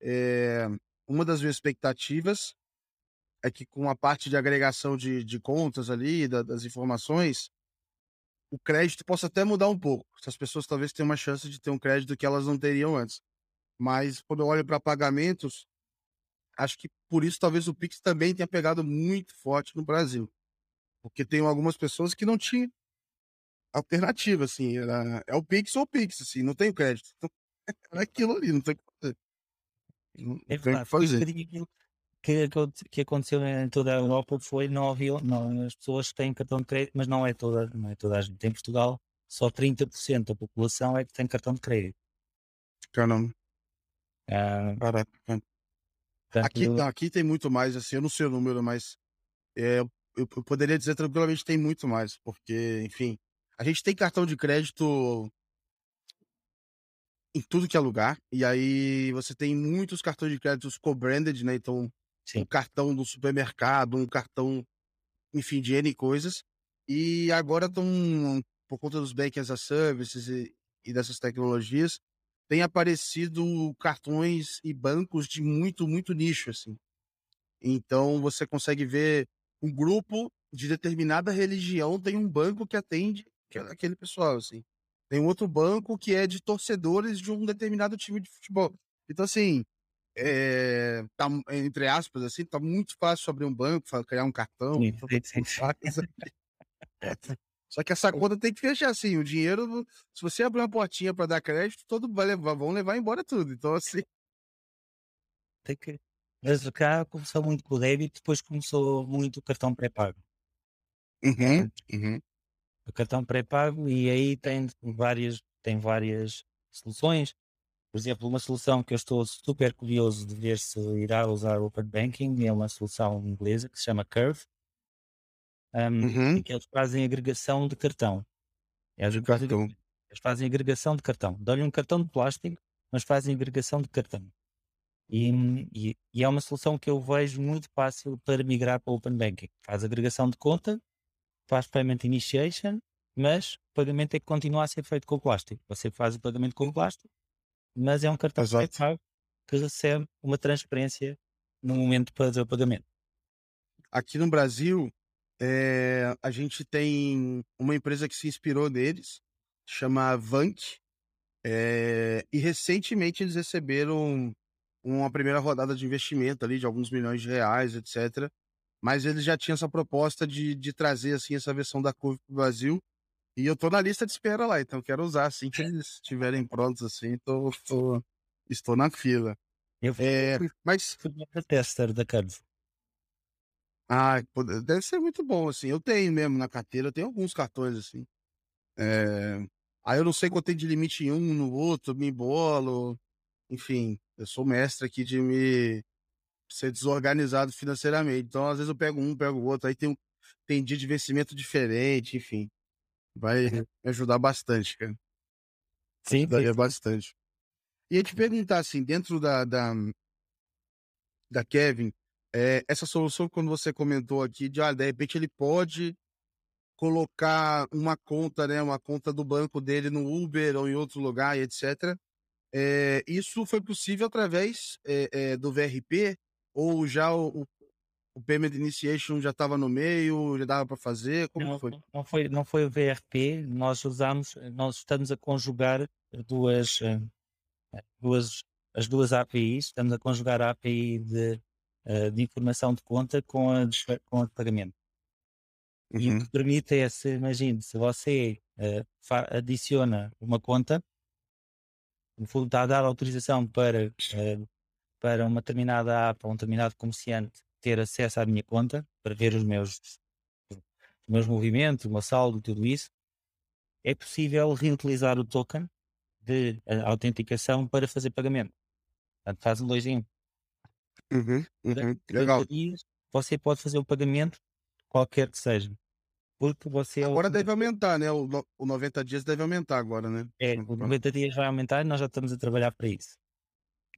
é, uma das minhas expectativas é que com a parte de agregação de, de contas ali, da, das informações, o crédito possa até mudar um pouco. As pessoas talvez tenham uma chance de ter um crédito que elas não teriam antes. Mas quando eu olho para pagamentos, acho que por isso talvez o Pix também tenha pegado muito forte no Brasil. Porque tem algumas pessoas que não tinham alternativa, assim, era, é o Pix ou o Pix, assim, não tem crédito. Então, é aquilo ali, não tem o que fazer. Não é tem o que fazer. Que, que aconteceu em toda a Europa foi não havia, não, as pessoas têm cartão de crédito, mas não é toda, não é toda a gente. Em Portugal, só 30% da população é que tem cartão de crédito. Caramba. Ah, Caraca. Aqui, não, aqui tem muito mais, assim, eu não sei o número, mas é, eu, eu poderia dizer tranquilamente tem muito mais, porque, enfim, a gente tem cartão de crédito em tudo que é lugar, e aí você tem muitos cartões de crédito co-branded, né? Então, Sim. um cartão do supermercado, um cartão, enfim, de N coisas, e agora estão, por conta dos Bank as a Services e, e dessas tecnologias, tem aparecido cartões e bancos de muito, muito nicho, assim. Então você consegue ver um grupo de determinada religião tem um banco que atende aquele pessoal, assim. Tem um outro banco que é de torcedores de um determinado time de futebol. Então, assim, é, tá, entre aspas, assim, tá muito fácil abrir um banco, criar um cartão. Sim, sim, sim. Só que essa conta tem que fechar assim. O dinheiro, se você abrir uma portinha para dar crédito, todo vai levar, vão levar embora tudo. Então, assim. Tem que. Mas cá começou muito com o débito, depois começou muito o cartão pré-pago. Uhum, uhum. O cartão pré-pago, e aí tem várias, tem várias soluções. Por exemplo, uma solução que eu estou super curioso de ver se irá usar o Open Banking é uma solução inglesa que se chama Curve um, uhum. que eles fazem agregação de cartão. É a cartão. Eles fazem agregação de cartão. Dão-lhe um cartão de plástico, mas fazem agregação de cartão. E, e, e, é uma solução que eu vejo muito fácil para migrar para o Open Banking. Faz agregação de conta, faz payment initiation, mas o pagamento é que continua a ser feito com o plástico. Você faz o pagamento com o plástico, mas é um cartão que recebe uma transferência no momento fazer o pagamento. Aqui no Brasil, é, a gente tem uma empresa que se inspirou neles, chama Vank, é, e recentemente eles receberam uma primeira rodada de investimento ali de alguns milhões de reais, etc. Mas eles já tinham essa proposta de, de trazer assim essa versão da Curve para o Brasil. E eu tô na lista de espera lá, então quero usar assim que eles estiverem prontos assim, tô, tô, estou na fila. Eu fui, é, mas fui tester da Curve. Ah, deve ser muito bom assim. Eu tenho mesmo na carteira, eu tenho alguns cartões assim. É... Aí eu não sei quanto tem de limite em um, no outro, me embolo. Enfim, eu sou mestre aqui de me ser desorganizado financeiramente. Então, às vezes eu pego um, pego o outro, aí tem, um, tem dia de vencimento diferente, enfim. Vai me ajudar bastante, cara. Sim, Ajudaria sim. bastante. E ia te perguntar, assim, dentro da, da, da Kevin, é, essa solução, quando você comentou aqui, de, ah, de repente ele pode colocar uma conta, né, uma conta do banco dele no Uber ou em outro lugar, etc. É, isso foi possível através é, do VRP ou já o, o Payment Initiation já estava no meio, já dava para fazer? Como não, foi? Não foi? Não foi o VRP, nós usamos, nós estamos a conjugar duas, duas, as duas APIs, estamos a conjugar a API de, de informação de conta com a de, com a de pagamento. Uhum. E o que permite é, se imagine, se você uh, adiciona uma conta, no fundo está a dar autorização para, uh, para uma determinada app ou um determinado comerciante ter acesso à minha conta para ver os meus, os meus movimentos, o meu saldo, tudo isso, é possível reutilizar o token de uh, autenticação para fazer pagamento. Portanto, faz um dois em um. Uhum, uhum, legal. Dias, você pode fazer o pagamento qualquer que seja. Porque você agora é o... deve aumentar, né? O, o 90 dias deve aumentar agora, né? É, o 90 dias vai aumentar e nós já estamos a trabalhar para isso.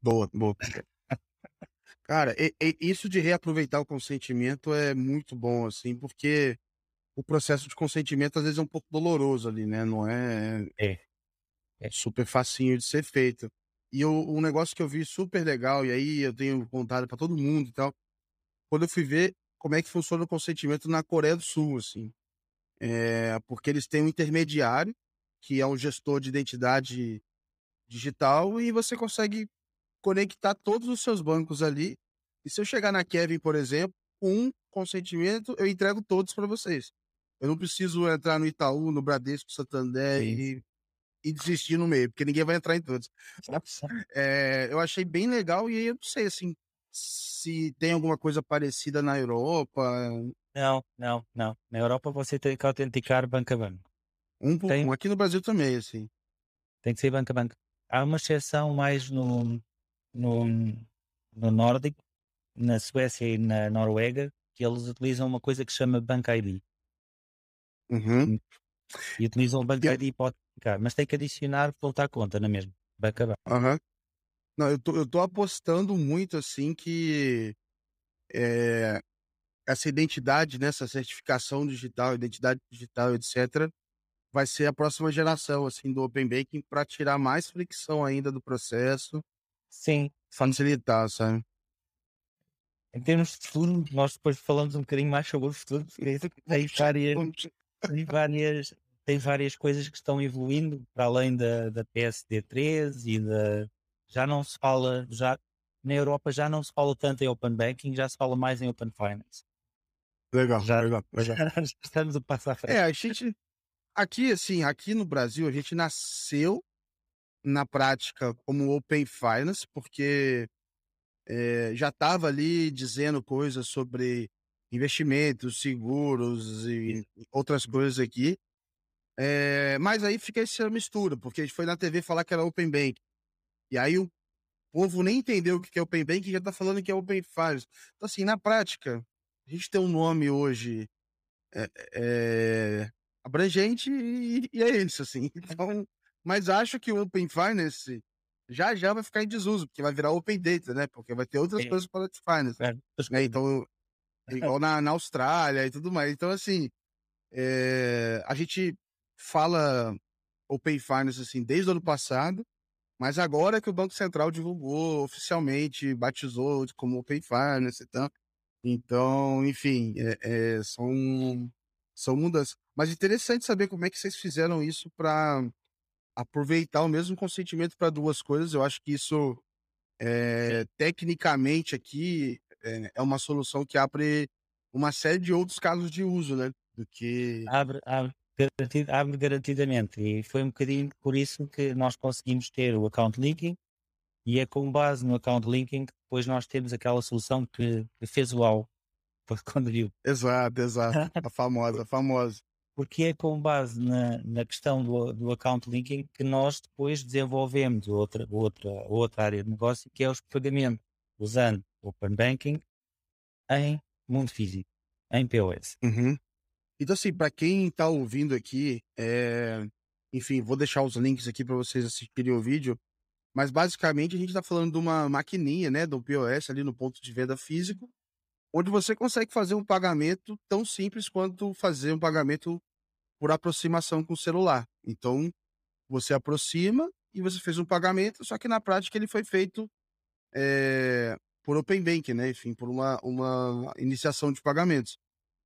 Boa, boa. Cara, e, e isso de reaproveitar o consentimento é muito bom, assim, porque o processo de consentimento às vezes é um pouco doloroso ali, né? Não é, é. é super facinho de ser feito. E um negócio que eu vi super legal, e aí eu tenho contado para todo mundo e tal, quando eu fui ver como é que funciona o consentimento na Coreia do Sul, assim é, porque eles têm um intermediário, que é um gestor de identidade digital, e você consegue conectar todos os seus bancos ali. E se eu chegar na Kevin, por exemplo, um consentimento, eu entrego todos para vocês. Eu não preciso entrar no Itaú, no Bradesco, Santander e, e, desistir no meio, porque ninguém vai entrar em todos. É, eu achei bem legal e eu não sei assim se tem alguma coisa parecida na Europa. Não, não, não. Na Europa você tem que autenticar banco a banco. Um por tem, um. Aqui no Brasil também, assim. Tem que ser banco a banco. Há uma exceção mais no, no, no nórdico, na Suécia e na Noruega, que eles utilizam uma coisa que se chama Bank ID. Uhum. E utilizam o Bank ID para autenticar, mas tem que adicionar voltar à conta, não é mesmo? Banco a banco. Uhum. Não, eu tô, eu tô apostando muito, assim, que é, essa identidade, né, essa certificação digital, identidade digital, etc., vai ser a próxima geração assim do Open Banking para tirar mais fricção ainda do processo. Sim. Facilitar, sabe? Em termos de futuro, nós depois falamos um bocadinho mais sobre o futuro, tem várias, tem várias, tem várias coisas que estão evoluindo para além da, da PSD3 e da. Já não se fala, já, na Europa já não se fala tanto em Open Banking, já se fala mais em Open Finance. Legal, já, legal, legal. Já estamos a passar frente. É, a gente. Aqui, assim, aqui no Brasil, a gente nasceu na prática como Open Finance, porque é, já estava ali dizendo coisas sobre investimentos, seguros e outras coisas aqui. É, mas aí fica essa mistura, porque a gente foi na TV falar que era Open Bank. E aí o povo nem entendeu o que é Open Bank e já está falando que é Open Finance. Então, assim, na prática, a gente tem um nome hoje. É, é, abrangente e, e, é isso, assim. Então, mas acho que o Open Finance já já vai ficar em desuso, porque vai virar Open Data, né? Porque vai ter outras é. coisas para o Finance. É. Né? Então, igual na, na Austrália e tudo mais. Então, assim, é, a gente fala Open Finance assim desde o ano passado, mas agora que o Banco Central divulgou oficialmente, batizou como Open Finance e tal. Então, enfim, é, é, são, são mudanças. Mas interessante saber como é que vocês fizeram isso para aproveitar o mesmo consentimento para duas coisas. Eu acho que isso, é, tecnicamente, aqui é, é uma solução que abre uma série de outros casos de uso, né? Do que. Abre, abre, garantid, abre garantidamente. E foi um bocadinho por isso que nós conseguimos ter o account linking. E é com base no account linking que depois nós temos aquela solução que, que fez o UAU quando viu. Exato, exato. A famosa, a famosa porque é com base na, na questão do, do account linking que nós depois desenvolvemos outra, outra, outra área de negócio que é os pagamentos usando Open Banking em mundo físico, em POS. Uhum. Então, assim, para quem está ouvindo aqui, é... enfim, vou deixar os links aqui para vocês assistirem o vídeo, mas basicamente a gente está falando de uma maquininha, né, do POS ali no ponto de venda físico, onde você consegue fazer um pagamento tão simples quanto fazer um pagamento por aproximação com o celular. Então, você aproxima e você fez um pagamento, só que na prática ele foi feito é, por Open Bank, né? Enfim, por uma, uma iniciação de pagamentos.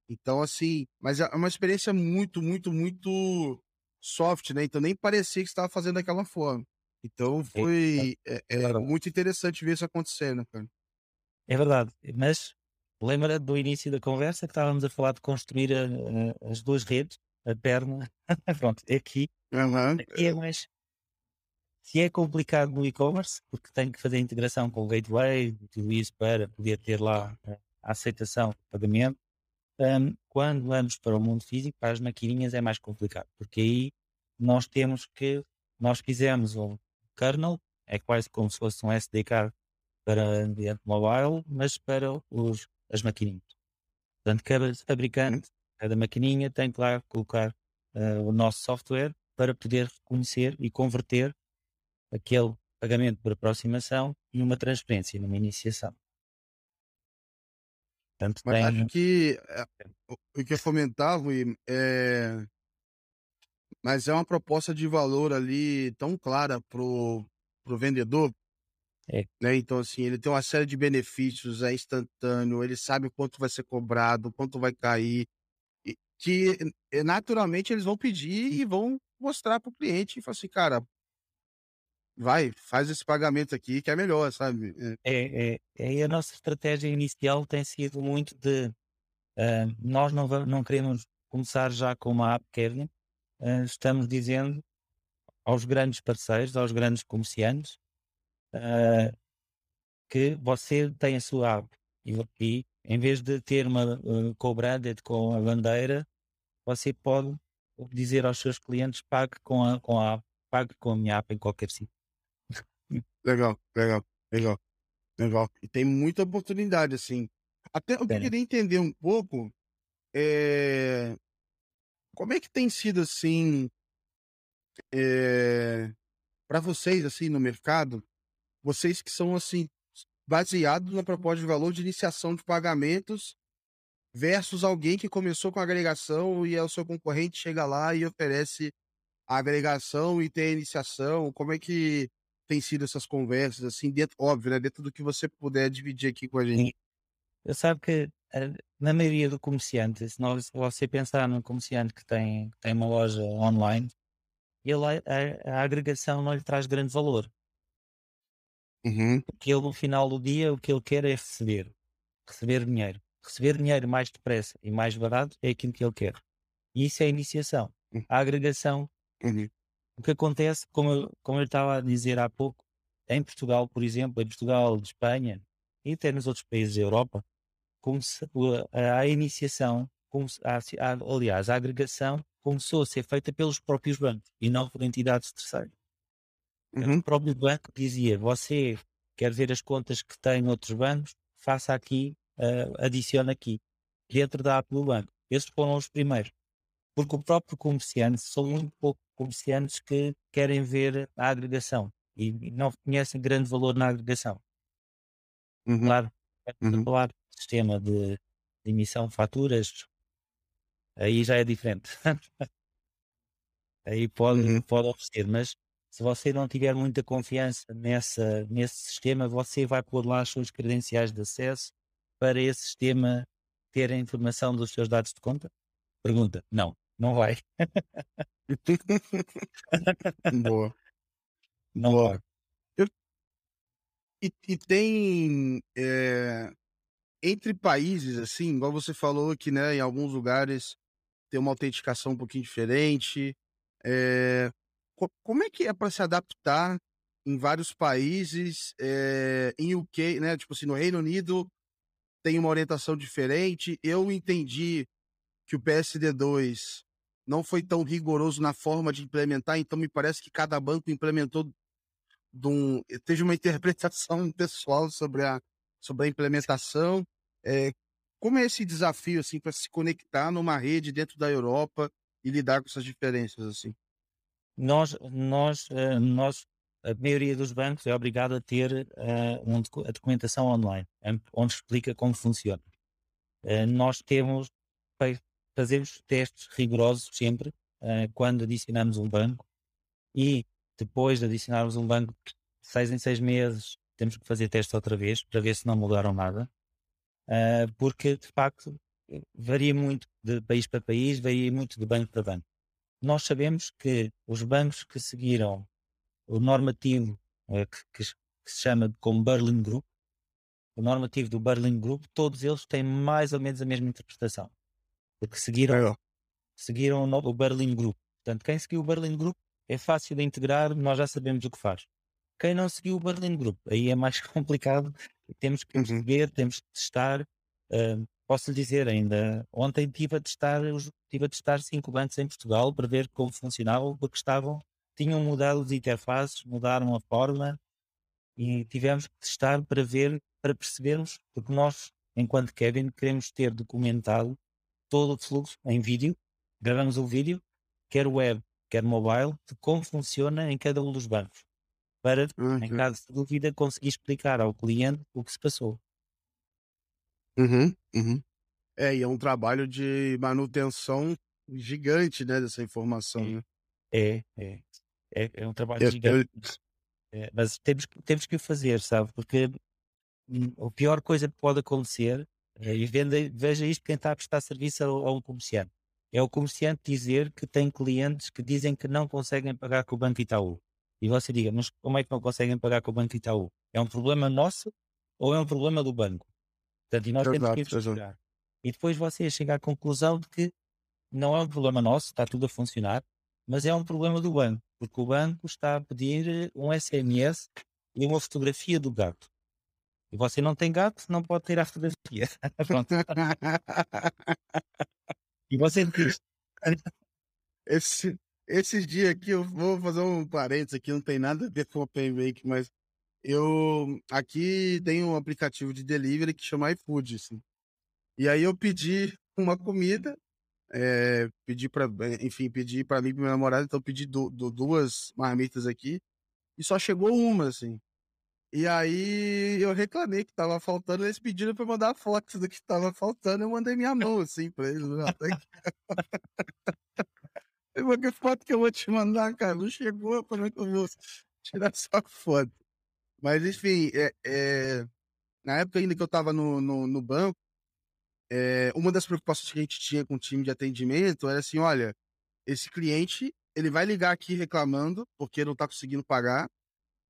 Então, assim, mas é uma experiência muito, muito, muito soft, né? Então nem parecia que estava fazendo daquela forma. Então foi é, é, é muito interessante ver isso acontecendo, cara. É verdade, mas Lembra do início da conversa que estávamos a falar de construir a, a, as duas redes, a perna, pronto, é aqui. Uhum. É mais. Se é complicado no e-commerce, porque tem que fazer a integração com o gateway tudo isso para poder ter lá a aceitação de pagamento, um, quando vamos para o mundo físico, para as maquininhas é mais complicado, porque aí nós temos que, nós fizemos um kernel, é quase como se fosse um SDK para ambiente mobile, mas para os as maquininhas. Portanto, cada fabricante, cada maquininha tem que lá colocar uh, o nosso software para poder reconhecer e converter aquele pagamento por aproximação numa transferência, numa iniciação. Portanto, Mas tem... acho que eh, o que é fomentar, Rui, é... mas é uma proposta de valor ali tão clara pro, pro vendedor é. Né? Então, assim, ele tem uma série de benefícios, é instantâneo, ele sabe quanto vai ser cobrado, quanto vai cair, que eh, naturalmente eles vão pedir e vão mostrar para o cliente e falar assim, cara, vai, faz esse pagamento aqui que é melhor, sabe? É, é, é, é a nossa estratégia inicial tem sido muito de uh, nós não, não queremos começar já com uma app kernel, uh, estamos dizendo aos grandes parceiros, aos grandes comerciantes, uh, que você tem a sua app e, e em vez de ter uma uh, co-branded com a bandeira, você pode dizer aos seus clientes pague com a, com a app, pague com a minha app em qualquer sítio. Legal, legal, legal, legal. E tem muita oportunidade, assim. Até eu queria entender um pouco é... como é que tem sido assim é... para vocês assim no mercado vocês que são assim baseados na proposta de valor de iniciação de pagamentos versus alguém que começou com agregação e é o seu concorrente chega lá e oferece a agregação e tem a iniciação. Como é que tem sido essas conversas assim, dentro, óbvio, né, dentro do que você puder dividir aqui com a gente? Eu sabe que eh, na maioria do comerciante, se você pensar num comerciante que tem, tem uma loja online, ele, a, a agregação não lhe traz grande valor. Uhum. Porque ele, no final do dia, o que ele quer é receber. Receber dinheiro. Receber dinheiro mais depressa e mais barato é aquilo que ele quer. E isso é a iniciação. Uhum. A agregação. Uhum. O que acontece, como eu, como eu estava a dizer há pouco, em Portugal, por exemplo, em Portugal, de Espanha e até nos outros países da Europa, a, a iniciação, a, a, aliás, a agregação começou a ser feita pelos próprios bancos e não por entidades terceiras. Uhum. O próprio banco dizia: você quer ver as contas que tem outros bancos, faça aqui, uh, adicione aqui, dentro da app do banco. Esses foram os primeiros. porque o próprio comerciante, são muito poucos comerciantes que querem ver a agregação e, não reconhecem grande valor na agregação. Uhum. Claro, Uhum. de sistema de, de emissão de faturas, aí já é diferente. aí pode, Uhum. pode oferecer, mas se você não tiver muita confiança nessa, nesse sistema, você vai pôr lá as suas credenciais de acesso para esse sistema ter a informação dos seus dados de conta? Pergunta. Não, não vai. Boa. Não Boa. vai. E, e tem é, entre países, assim, igual você falou que, né, em alguns lugares tem uma autenticação um pouquinho diferente. é, como é que é para se adaptar em vários países? é, em UK, né? Tipo assim, no Reino Unido tem uma orientação diferente. Eu entendi que o PSD2 não foi tão rigoroso na forma de implementar, então me parece que cada banco implementou de um, teve uma interpretação pessoal sobre a, sobre a implementação. É, como é esse desafio assim para se conectar numa rede dentro da Europa e lidar com essas diferenças assim? Nós, nós, eh, nós, a maioria dos bancos é obrigada a ter eh, a documentação online, onde explica como funciona. Eh, nós temos, fazemos testes rigorosos sempre quando adicionamos um banco e depois de adicionarmos um banco, seis em seis meses, temos que fazer testes outra vez para ver se não mudaram nada, porque de facto varia muito de país para país, varia muito de banco para banco. Nós sabemos que os bancos que seguiram o normativo eh, que, que se- que se chama como Berlin Group, o normativo do Berlin Group, todos eles têm mais ou menos a mesma interpretação. Porque seguiram, Legal. seguiram o, no- o Berlin Group. Portanto, quem seguiu o Berlin Group é fácil de integrar, nós já sabemos o que faz. Quem não seguiu o Berlin Group, aí é mais complicado, temos que Uhum. perceber, temos que testar. eh, posso lhe dizer ainda, ontem estive a testar, estive a testar cinco bancos em Portugal para ver como funcionavam, porque estavam, tinham mudado as interfaces, mudaram a forma e tivemos que testar para ver, para percebermos, porque nós, enquanto Kevin, queremos ter documentado todo o fluxo em vídeo, gravamos o vídeo, quer web, quer mobile, de como funciona em cada um dos bancos, para, em que- caso de dúvida, conseguir explicar ao cliente o que se passou. Uhum, uhum. É, e é um trabalho de manutenção gigante, né, dessa informação. né? É, é, é, é um trabalho Eu- gigante. É, mas temos, que- temos que o fazer, sabe? Porque hum, a pior coisa que pode acontecer, é, e venda, veja isto quem está a prestar serviço a, a um comerciante, é o comerciante dizer que tem clientes que dizem que não conseguem pagar com o Banco Itaú. E você diga, mas como é que não conseguem pagar com o Banco Itaú? É um problema nosso ou é um problema do banco? Portanto, e nós temos que investigar. E depois você chega à conclusão de que não é um problema nosso, está tudo a funcionar, mas é um problema do banco, porque o banco está a pedir eh, um SMS e uma fotografia do gato. E você não tem gato, não pode ter a fotografia. Pronto. E você diz, Esse, esses dias aqui, eu vou fazer um parênteses aqui, não tem nada a ver com o Open Make, mas eu aqui tem um aplicativo de delivery que chama iFood, assim. E aí eu pedi uma comida, é, pedi para, enfim, pedi para mim e minha namorada, então pedi du- du- duas marmitas aqui e só chegou uma, assim. E aí eu reclamei que tava faltando, eles pediram para mandar a foto do que tava faltando, eu mandei minha mão, assim, para eles. Eu vou, que foto que eu vou te mandar, cara? Não chegou, como é que eu vou tirar sua foto? Mas, enfim, é, é, na época ainda que eu estava no, no, no banco, é, uma das preocupações que a gente tinha com o time de atendimento era assim, olha, esse cliente, ele vai ligar aqui reclamando porque não está conseguindo pagar,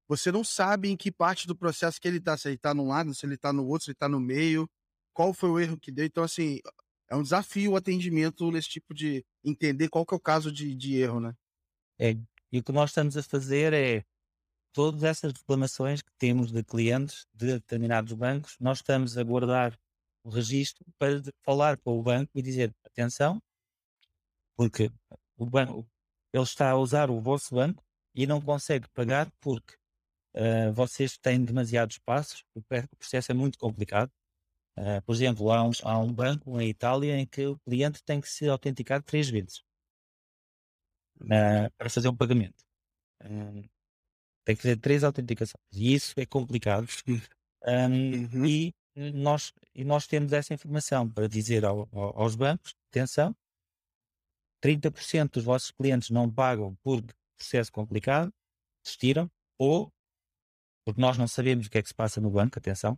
você não sabe em que parte do processo que ele está, se ele está num lado, se ele está no outro, se ele está no meio, qual foi o erro que deu. Então, assim, é um desafio o atendimento nesse tipo de entender qual que é o caso de, de erro, né? é, e o que nós estamos a fazer é todas essas reclamações que temos de clientes de determinados bancos, nós estamos a guardar o registro para falar com o banco e dizer atenção, porque o banco ele está a usar o vosso banco e não consegue pagar porque ah, vocês têm demasiados passos, o processo é muito complicado. Ah, por exemplo, há um, há um banco em Itália em que o cliente tem que se autenticar três vezes. na, para fazer um pagamento. Tem que fazer três autenticações. E isso é complicado. Um, uhum. e, nós, e nós temos essa informação para dizer ao, ao, aos bancos: atenção, 30% dos vossos clientes não pagam por processo complicado, desistiram, ou porque nós não sabemos o que é que se passa no banco, atenção,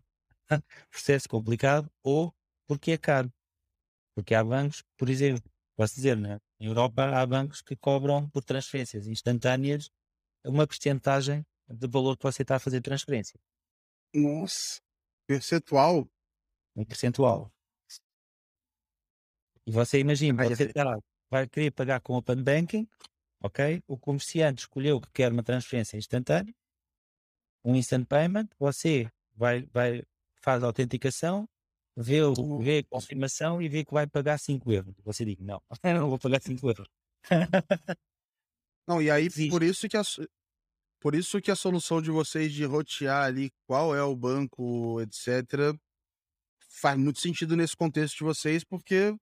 processo complicado, ou porque é caro. Porque há bancos, por exemplo, posso dizer, né? em Europa há bancos que cobram por transferências instantâneas uma porcentagem do valor que você está a fazer transferência. Nossa, percentual? Um percentual. E você imagina, você lá, vai querer pagar com Open Banking, ok? O comerciante escolheu que quer uma transferência instantânea, um instant payment, você vai, vai faz a autenticação, vê, o, vê a confirmação e vê que vai pagar 5 euros. Você diz, não, não vou pagar 5 euros. não, e aí por isso que a, por isso que a solução de vocês de rotear ali qual é o banco, etc., faz muito sentido nesse contexto de vocês, porque,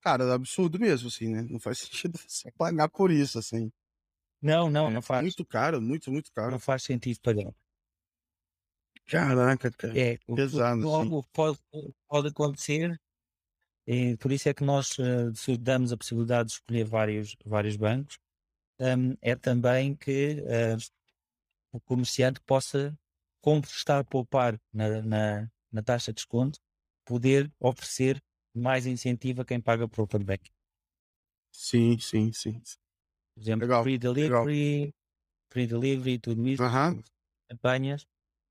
cara, é absurdo mesmo, assim, né? Não faz sentido você pagar por isso, assim. Não, não, não faz. Muito caro, muito, muito caro. Não faz sentido pagar. Caraca, cara. É, pesado. O, pode, pode acontecer, e por isso é que nós uh, damos a possibilidade de escolher vários, vários bancos, um, é também que uh, o comerciante possa, como está a poupar na, na, na, taxa de desconto, poder oferecer mais incentivo a quem paga por open bank. Sim, sim, sim. Por exemplo, legal, free delivery, free delivery, tudo isso, campanhas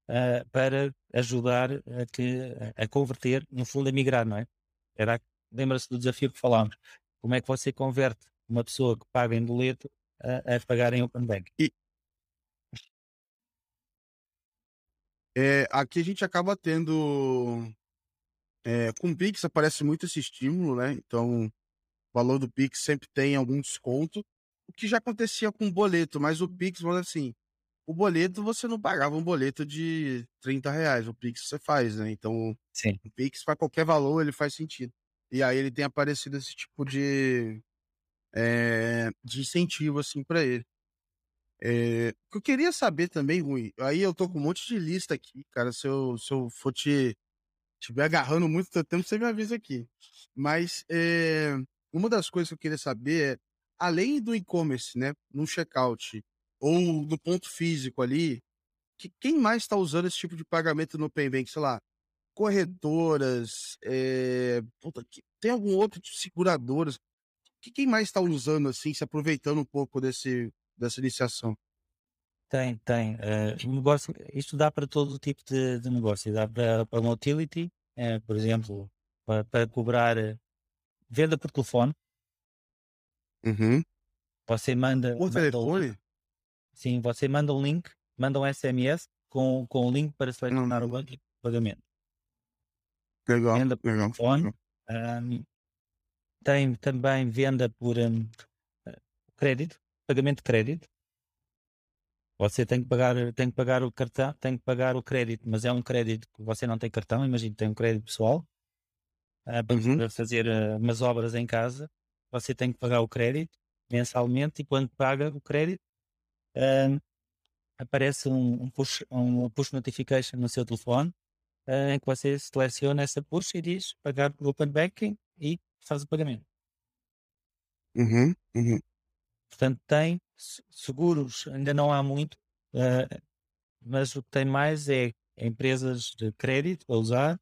uh, para ajudar a, que, a converter, no fundo, a migrar, não é? Era, lembra-se do desafio que falámos. Como é que você converte uma pessoa que paga em boleto a, a pagar em Open Bank? E, é, aqui a gente acaba tendo. É, com o Pix aparece muito esse estímulo, né? Então, o valor do Pix sempre tem algum desconto, o que já acontecia com o boleto, mas o Pix, vamos assim, o boleto você não pagava um boleto de 30 reais, o Pix você faz, né? Então, Sim. o Pix para qualquer valor ele faz sentido. E aí ele tem aparecido esse tipo de, é, de incentivo assim para ele. É, eu queria saber também, Rui, aí eu tô com um monte de lista aqui, cara, se eu, se eu for te estiver agarrando muito teu tempo, você me avisa aqui. Mas é, uma das coisas que eu queria saber é, além do e-commerce, né, no checkout, ou no ponto físico ali, que quem mais está usando esse tipo de pagamento no Paybank? Sei lá, corretoras, é... Puta, tem algum outro tipo seguradoras? Que quem mais está usando assim, se aproveitando um pouco desse, dessa iniciação? Tem, tem. Uh, negócio, isto dá para todo tipo de, de negócio. Dá para, para uma utility, uh, por exemplo, para, para cobrar uh, venda por telefone. Uhum. Você manda. Por telefone? Sim, você manda um link, manda um SMS com, com o link para selecionar hum. o banco de pagamento. Legal, venda por legal. Telefone. Um, tem também venda por um, crédito, pagamento de crédito. Você tem que pagar, tem que pagar o cartão, tem que pagar o crédito, mas é um crédito que você não tem cartão, imagina, tem um crédito pessoal uh, para uhum. fazer uh, umas obras em casa. Você tem que pagar o crédito mensalmente e quando paga o crédito uh, aparece um, um, push, um push notification no seu telefone em que você seleciona essa push e diz pagar por Open Banking e faz o pagamento. Uhum, uhum. Portanto, tem seguros, ainda não há muito, uh, mas o que tem mais é empresas de crédito a usar,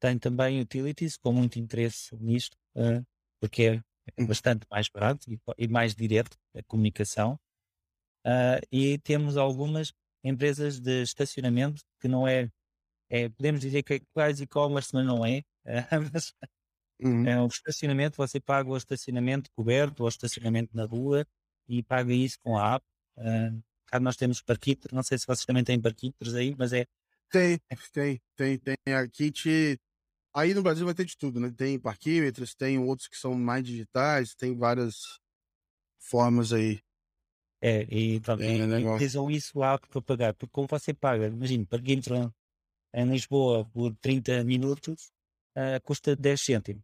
tem também utilities com muito interesse nisto, uh, porque é uhum. bastante mais barato e, e mais direto a comunicação Uh, e temos algumas empresas de estacionamento que não é, é podemos dizer que é quase e-commerce, mas não é. Mas uhum. É um estacionamento, você paga o estacionamento coberto, o estacionamento na rua e paga isso com a app. Uh, nós temos parquímetros, não sei se vocês também têm parquímetros aí, mas é. Tem, tem, tem, tem. Aqui te. Aí no Brasil vai ter de tudo, né? Tem parquímetros, tem outros que são mais digitais, tem várias formas aí. É, e, é, e, utilizam isso algo para pagar, porque como você paga, imagina, entra em Lisboa por 30 minutos, uh, custa 10 cêntimos.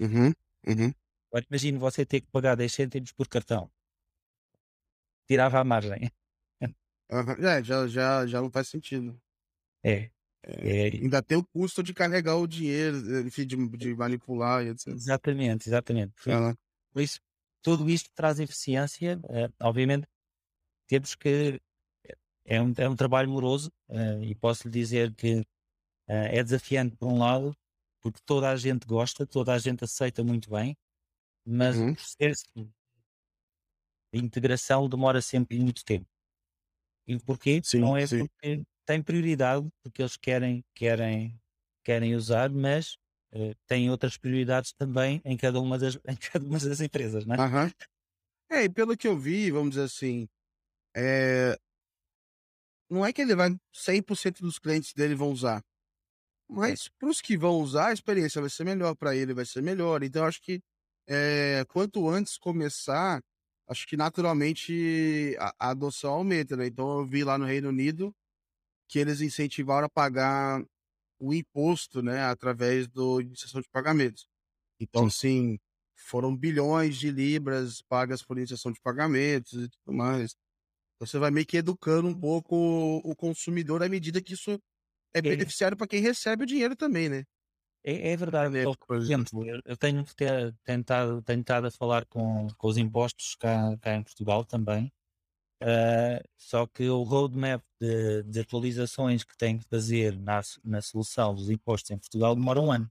Uhum, uhum. Agora imagine você ter que pagar 10 cêntimos por cartão. Tirava a margem. É, já, já, já não faz sentido. É. É, é. ainda tem o custo de carregar o dinheiro, enfim, de, de manipular e etc. Exatamente, exatamente. Por, por isso, tudo isto traz eficiência. Uh, obviamente, temos que. É um, é um trabalho moroso uh, e posso lhe dizer que é desafiante por um lado, porque toda a gente gosta, toda a gente aceita muito bem, mas uhum. de integração demora sempre muito tempo. E porquê? Sim, Não é sim. porque tem prioridade, porque eles querem, querem, querem usar, mas uh, têm outras prioridades também em cada uma das, em cada uma das empresas, não é? Uhum. É, e pelo que eu vi, vamos dizer assim, é... não é que ele vai 100% dos clientes dele vão usar, mas para os que vão usar, a experiência vai ser melhor, para ele vai ser melhor. Então, acho que é, quanto antes começar, acho que naturalmente a, a, adoção aumenta, né? Então, eu vi lá no Reino Unido que eles incentivaram a pagar o imposto, né, através do iniciação de pagamentos. Então, sim, foram bilhões de libras pagas por iniciação de pagamentos e tudo mais. Então, você vai meio que educando um pouco o consumidor à medida que isso é, beneficiário para quem recebe o dinheiro também, né? É, é verdade. É, por exemplo, eu, eu tenho ter, tentado, tentado a falar com, com os impostos cá, cá em Portugal também. Uh, só que o roadmap de, de, atualizações que tem que fazer na, na solução dos impostos em Portugal demora um ano.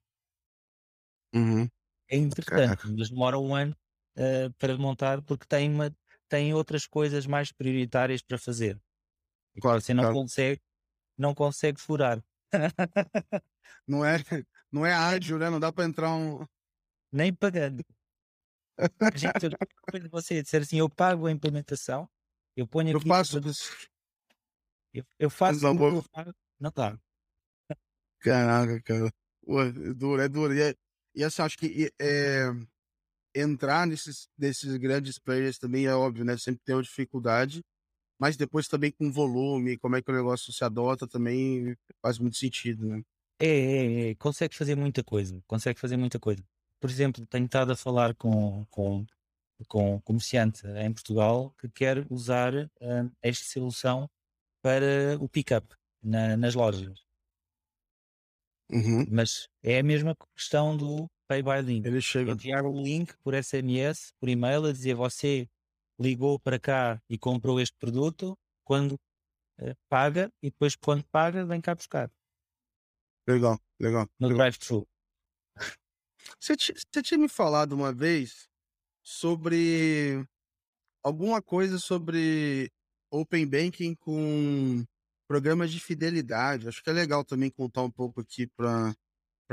Uhum. É interessante, mas demora um ano uh, para montar porque tem, uma, tem outras coisas mais prioritárias para fazer. E claro, você não claro. consegue não consegue furar. não é, não é ágil, né? Não dá para entrar um. Nem pagando. Gente, eu, você dizer assim, eu pago a implementação, eu ponho aqui. Eu faço. Eu, eu faço não, faço, não dá. Caraca, cara. Ué, é duro, é duro. E, é, e assim, acho que é, entrar nesses, nesses grandes players também é óbvio, né? Sempre tem uma dificuldade mas depois também com volume, como é que o negócio se adota também faz muito sentido, né? É, é, é, consegue fazer muita coisa, consegue fazer muita coisa. Por exemplo, tenho estado a falar com, com, com comerciante em Portugal que quer usar uh, esta solução para o pick-up na, nas lojas. Uhum. Mas é a mesma questão do Pay by Link. Ele chega... Enviar um link por SMS, por e-mail, a dizer você ligou para cá e comprou este produto, quando uh, paga e depois quando paga vem cá buscar. Legal, legal. No drive-thru. Você, você tinha me falado uma vez sobre alguma coisa sobre Open Banking com programas de fidelidade. Acho que é legal também contar um pouco aqui para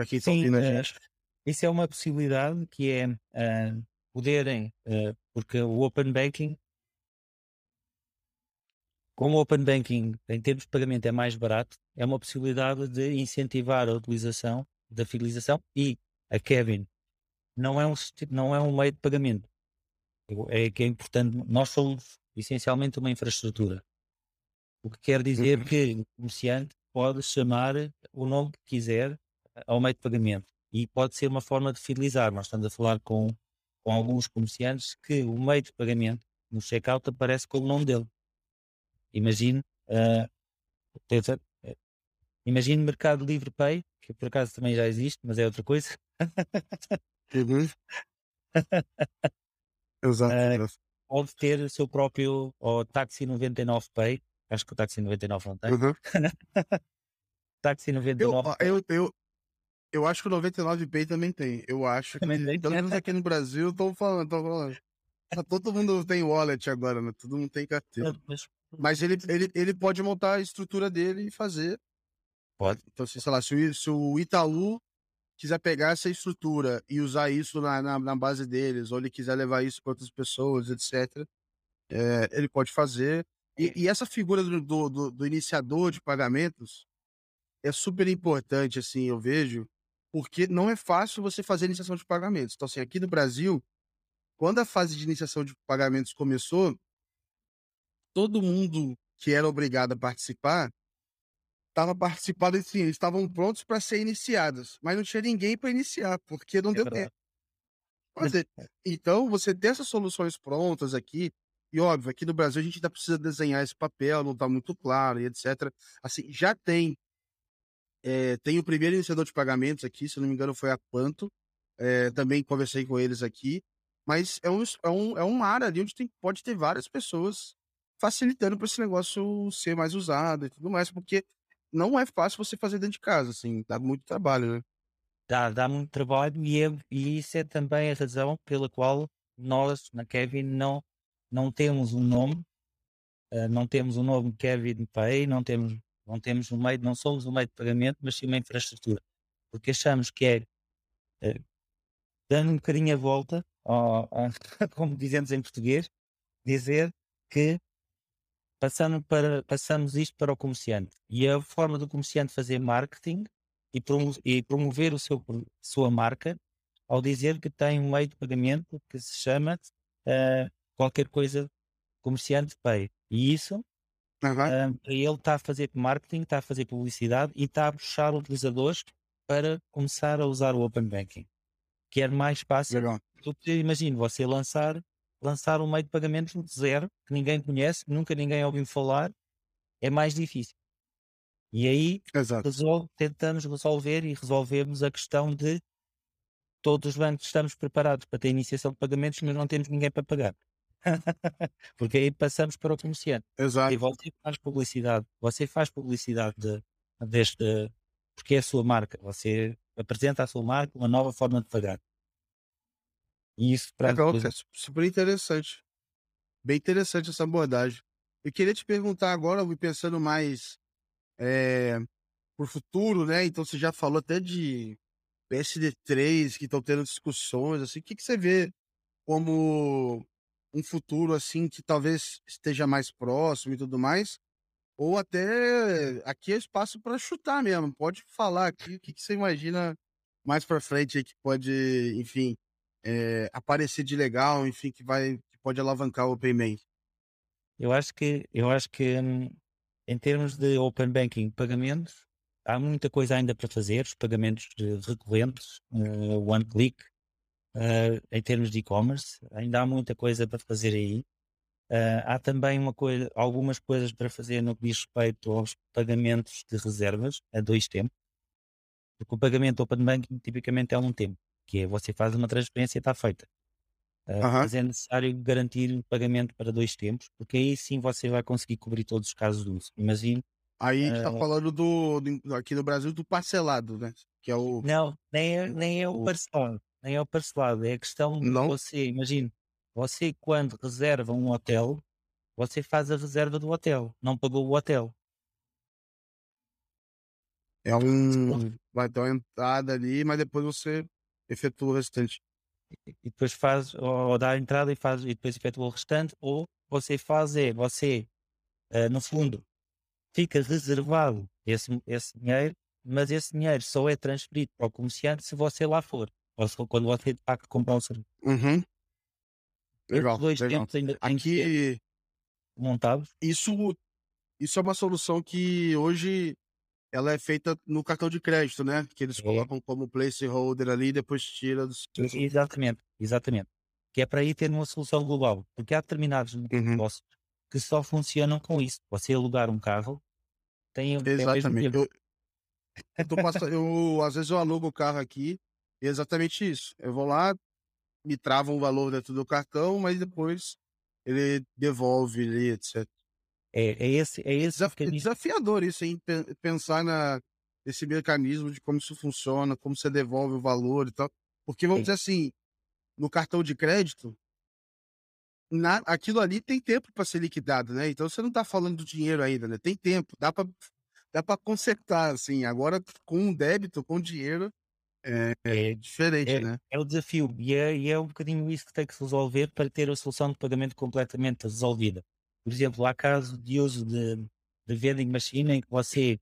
quem está ouvindo a é, gente. Isso é uma possibilidade que é uh, poderem, uh, porque o Open Banking, como o Open Banking em termos de pagamento é mais barato, é uma possibilidade de incentivar a utilização da fidelização e a Kevin não é um, não é um meio de pagamento. É que é importante, nós somos essencialmente uma infraestrutura. O que quer dizer uhum. que o comerciante pode chamar o nome que quiser ao meio de pagamento e pode ser uma forma de fidelizar. Nós estamos a falar com com alguns comerciantes que o meio de pagamento no checkout aparece com o nome dele. Imagine, uh, imagine Mercado Livre Pay, que por acaso também já existe, mas é outra coisa. uhum. Exato. Uh, pode ter o seu próprio ou Taxi 99 Pay. Acho que o Taxi 99 não tem. Uhum. Taxi 99 eu, eu, eu, eu acho que o 99 Pay também tem. Eu acho que, pelo menos aqui no Brasil, tô falando, tô falando. Tá, todo mundo tem wallet agora, né? Todo mundo tem carteira. Mas, mas ele, ele, ele pode montar a estrutura dele e fazer. Pode. Então, sei lá, se o, se o Itaú quiser pegar essa estrutura e usar isso na, na, na base deles, ou ele quiser levar isso para outras pessoas, etc., é, ele pode fazer. E, e essa figura do, do, do, iniciador de pagamentos é super importante, assim, eu vejo, porque não é fácil você fazer iniciação de pagamentos. Então, assim, aqui no Brasil, quando a fase de iniciação de pagamentos começou, todo mundo que era obrigado a participar estava participando, assim, eles estavam prontos para ser iniciados, mas não tinha ninguém para iniciar, porque não é deu tempo. Então, você ter essas soluções prontas aqui, e óbvio, aqui no Brasil a gente ainda precisa desenhar esse papel, não está muito claro e etc. Assim, já tem. É, tem o primeiro iniciador de pagamentos aqui, se não me engano, foi a Quanto. É, também conversei com eles aqui. Mas é, um, é, um, é uma área ali onde tem, pode ter várias pessoas facilitando para esse negócio ser mais usado e tudo mais, porque não é fácil você fazer dentro de casa, assim, dá muito trabalho, né? Dá, dá muito trabalho e, é, e isso é também a razão pela qual nós, na Kevin, não, não temos um nome, uh, não temos um nome Kevin Pay, não temos, não temos um meio, não somos um meio de pagamento, mas sim uma infraestrutura. Porque achamos que é, uh, dando um bocadinho a volta, ao, como dizemos em português, dizer que passando para, passamos isto para o comerciante. E a forma do comerciante fazer marketing e, e promover o seu, sua marca ao dizer que tem um meio de pagamento que se chama uh, qualquer coisa comerciante pay. E isso, uhum. uh, ele está a fazer marketing, está a fazer publicidade e está a puxar utilizadores para começar a usar o Open Banking. Que é mais fácil. Legal. Imagino você lançar, lançar um meio de pagamento de zero, que ninguém conhece, nunca ninguém ouviu falar, é mais difícil. E aí resolve, tentamos resolver e resolvemos a questão de todos os bancos estamos preparados para ter iniciação de pagamentos, mas não temos ninguém para pagar. Porque aí passamos para o comerciante. Exato. E você faz publicidade, você faz publicidade de, deste, porque é a sua marca, você apresenta a sua marca uma nova forma de pagar. E isso para Legal, é super interessante. Bem interessante essa abordagem. Eu queria te perguntar agora, pensando mais é, por futuro, né? Então você já falou até de PSD3 que estão tendo discussões, assim, o que, que você vê como um futuro assim que talvez esteja mais próximo e tudo mais? Ou até aqui é espaço para chutar mesmo. Pode falar aqui o que, que você imagina mais para frente que pode, enfim, é, aparecer de legal, enfim, que vai que pode alavancar o Open Bank. Eu acho que eu acho que hum, em termos de Open Banking pagamentos, há muita coisa ainda para fazer, os pagamentos recorrentes, uh, one click, uh, em termos de e-commerce, ainda há muita coisa para fazer aí. Uh, há também uma coisa, algumas coisas para fazer no que diz respeito aos pagamentos de reservas a dois tempos. Porque o pagamento Open Banking tipicamente é um tempo, que é você faz uma transferência e está feita. Uh, mas é necessário garantir o pagamento para dois tempos, porque aí sim você vai conseguir cobrir todos os casos de uso. Imagine. Aí a gente está uh, falando do, do, aqui no Brasil do parcelado, né? Que é o. Não, nem é, nem é o, o... parcelado. Nem é o parcelado. É a questão de não? você, imagine, você quando reserva um hotel, você faz a reserva do hotel, não pagou o hotel. É um. Vai ter uma entrada ali, mas depois você efetua o restante e depois faz, ou, ou dá a entrada e faz, e depois efetua o restante, ou você faz é, você, uh, no fundo, fica reservado esse, esse dinheiro, mas esse dinheiro só é transferido para o comerciante se você lá for, quando você de facto comprar o serviço. Uhum. Legal, dois legal. ainda Aqui, montados. Isso, isso é uma solução que hoje ela é feita no cartão de crédito, né? Que eles é. colocam como placeholder ali e depois tira do. Exatamente, exatamente. Que é para aí ter uma solução global. Porque há determinados uhum. negócios que só funcionam com isso. Você alugar um carro tem. Exatamente. Eu, eu, eu, às vezes eu alugo o carro aqui e é exatamente isso. Eu vou lá, me trava um valor dentro do cartão, mas depois ele devolve ali, etc. É, é esse, é esse Desaf desafiador isso, hein? Pensar na, nesse mecanismo de como isso funciona, como você devolve o valor e tal. Porque vamos Sim. dizer assim, no cartão de crédito, na, aquilo ali tem tempo para ser liquidado, né? Então você não está falando do dinheiro ainda, né? Tem tempo, dá para dá para consertar, assim. Agora com um débito, com dinheiro, é, é, diferente, é, né? É o desafio e é, e é um bocadinho isso que tem que se resolver para ter a solução de pagamento completamente resolvida. Por exemplo, há casos de uso de, de vending machine em que você,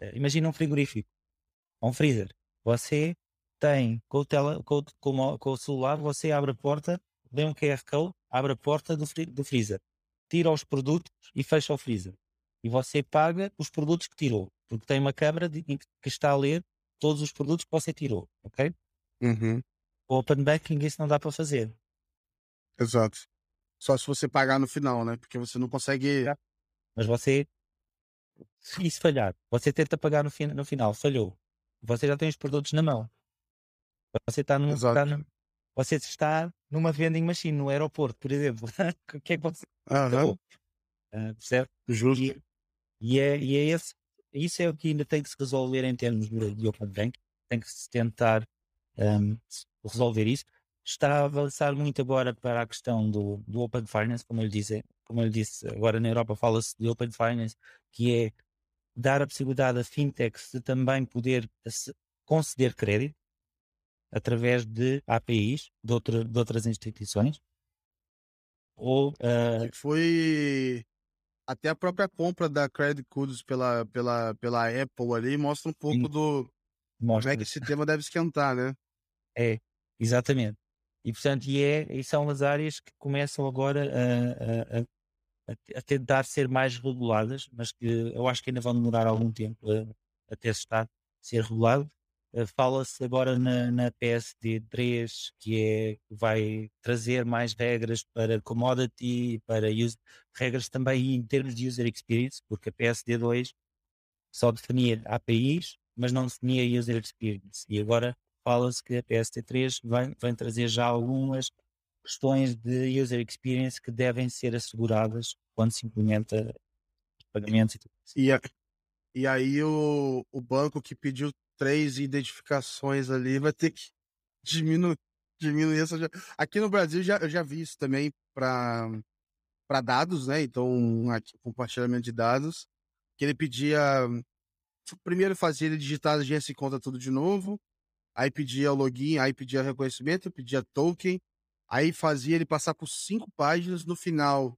eh, imagina um frigorífico, um freezer, você tem com o, tele, com, com, com o celular, você abre a porta, vê um QR Code, abre a porta do, do freezer, tira os produtos e fecha o freezer. E você paga os produtos que tirou, porque tem uma câmera de, que está a ler todos os produtos que você tirou, ok? Uhum. O Open Banking isso não dá para fazer. Exato. Só se você pagar no final, né? Porque você não consegue. Mas você, se isso falhar, você tenta pagar no, no final, falhou. Você já tem os produtos na mão. Você está num, está num, você está numa vending machine no aeroporto, por exemplo. o que é que você. Uhum. Uh, percebe? Justo. E, e, é, e é esse, isso é o que ainda tem que se resolver em termos de Open Bank. Tem que se tentar um, resolver isso. Está a avançar muito agora para a questão do, do Open Finance, como eu disse, como eu disse, agora na Europa fala-se de Open Finance, que é dar a possibilidade a fintechs de também poder conceder crédito através de APIs de, outra, de outras instituições. Ou, uh... Foi até a própria compra da Credit Codes pela, pela, pela Apple ali mostra um pouco Sim. do mostra. como é que esse tema deve esquentar, né? É, exatamente. E portanto, e, é, e são as áreas que começam agora a, a, a, a, tentar ser mais reguladas, mas que eu acho que ainda vão demorar algum tempo até se estar a ser regulado. Uh, Fala-se agora na, na PSD3 que é vai trazer mais regras para commodity, para regras também em termos de user experience, porque a PSD2 só definia APIs, mas não definia user experience. E agora fala-se que a PSD3 vai, vai trazer já algumas questões de user experience que devem ser asseguradas quando se implementa pagamentos e tudo isso. E, a, e aí o, o banco que pediu três identificações ali vai ter que diminuir, diminuir essa. Aqui no Brasil já, eu já vi isso também para dados, né? Então, aqui, compartilhamento de dados, que ele pedia. Primeiro fazia ele digitar a agência e conta tudo de novo, aí pedia o login, aí pedia reconhecimento, pedia token, aí fazia ele passar por cinco páginas, no final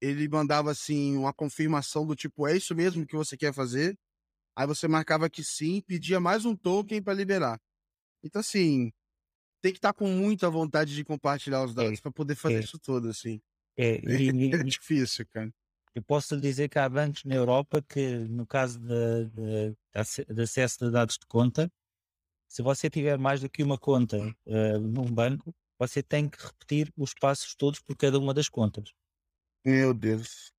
ele mandava assim uma confirmação do tipo, é isso mesmo que você quer fazer? Aí você marcava que sim, pedia mais um token para liberar. Então, assim, tem que estar tá com muita vontade de compartilhar os dados é, para poder fazer é. isso tudo, assim. É, e, é, é difícil, cara. Eu posso lhe dizer que há bancos na Europa que, no caso de, de, de acesso de dados de conta, se você tiver mais do que uma conta uh, num banco, você tem que repetir os passos todos por cada uma das contas. Meu Deus.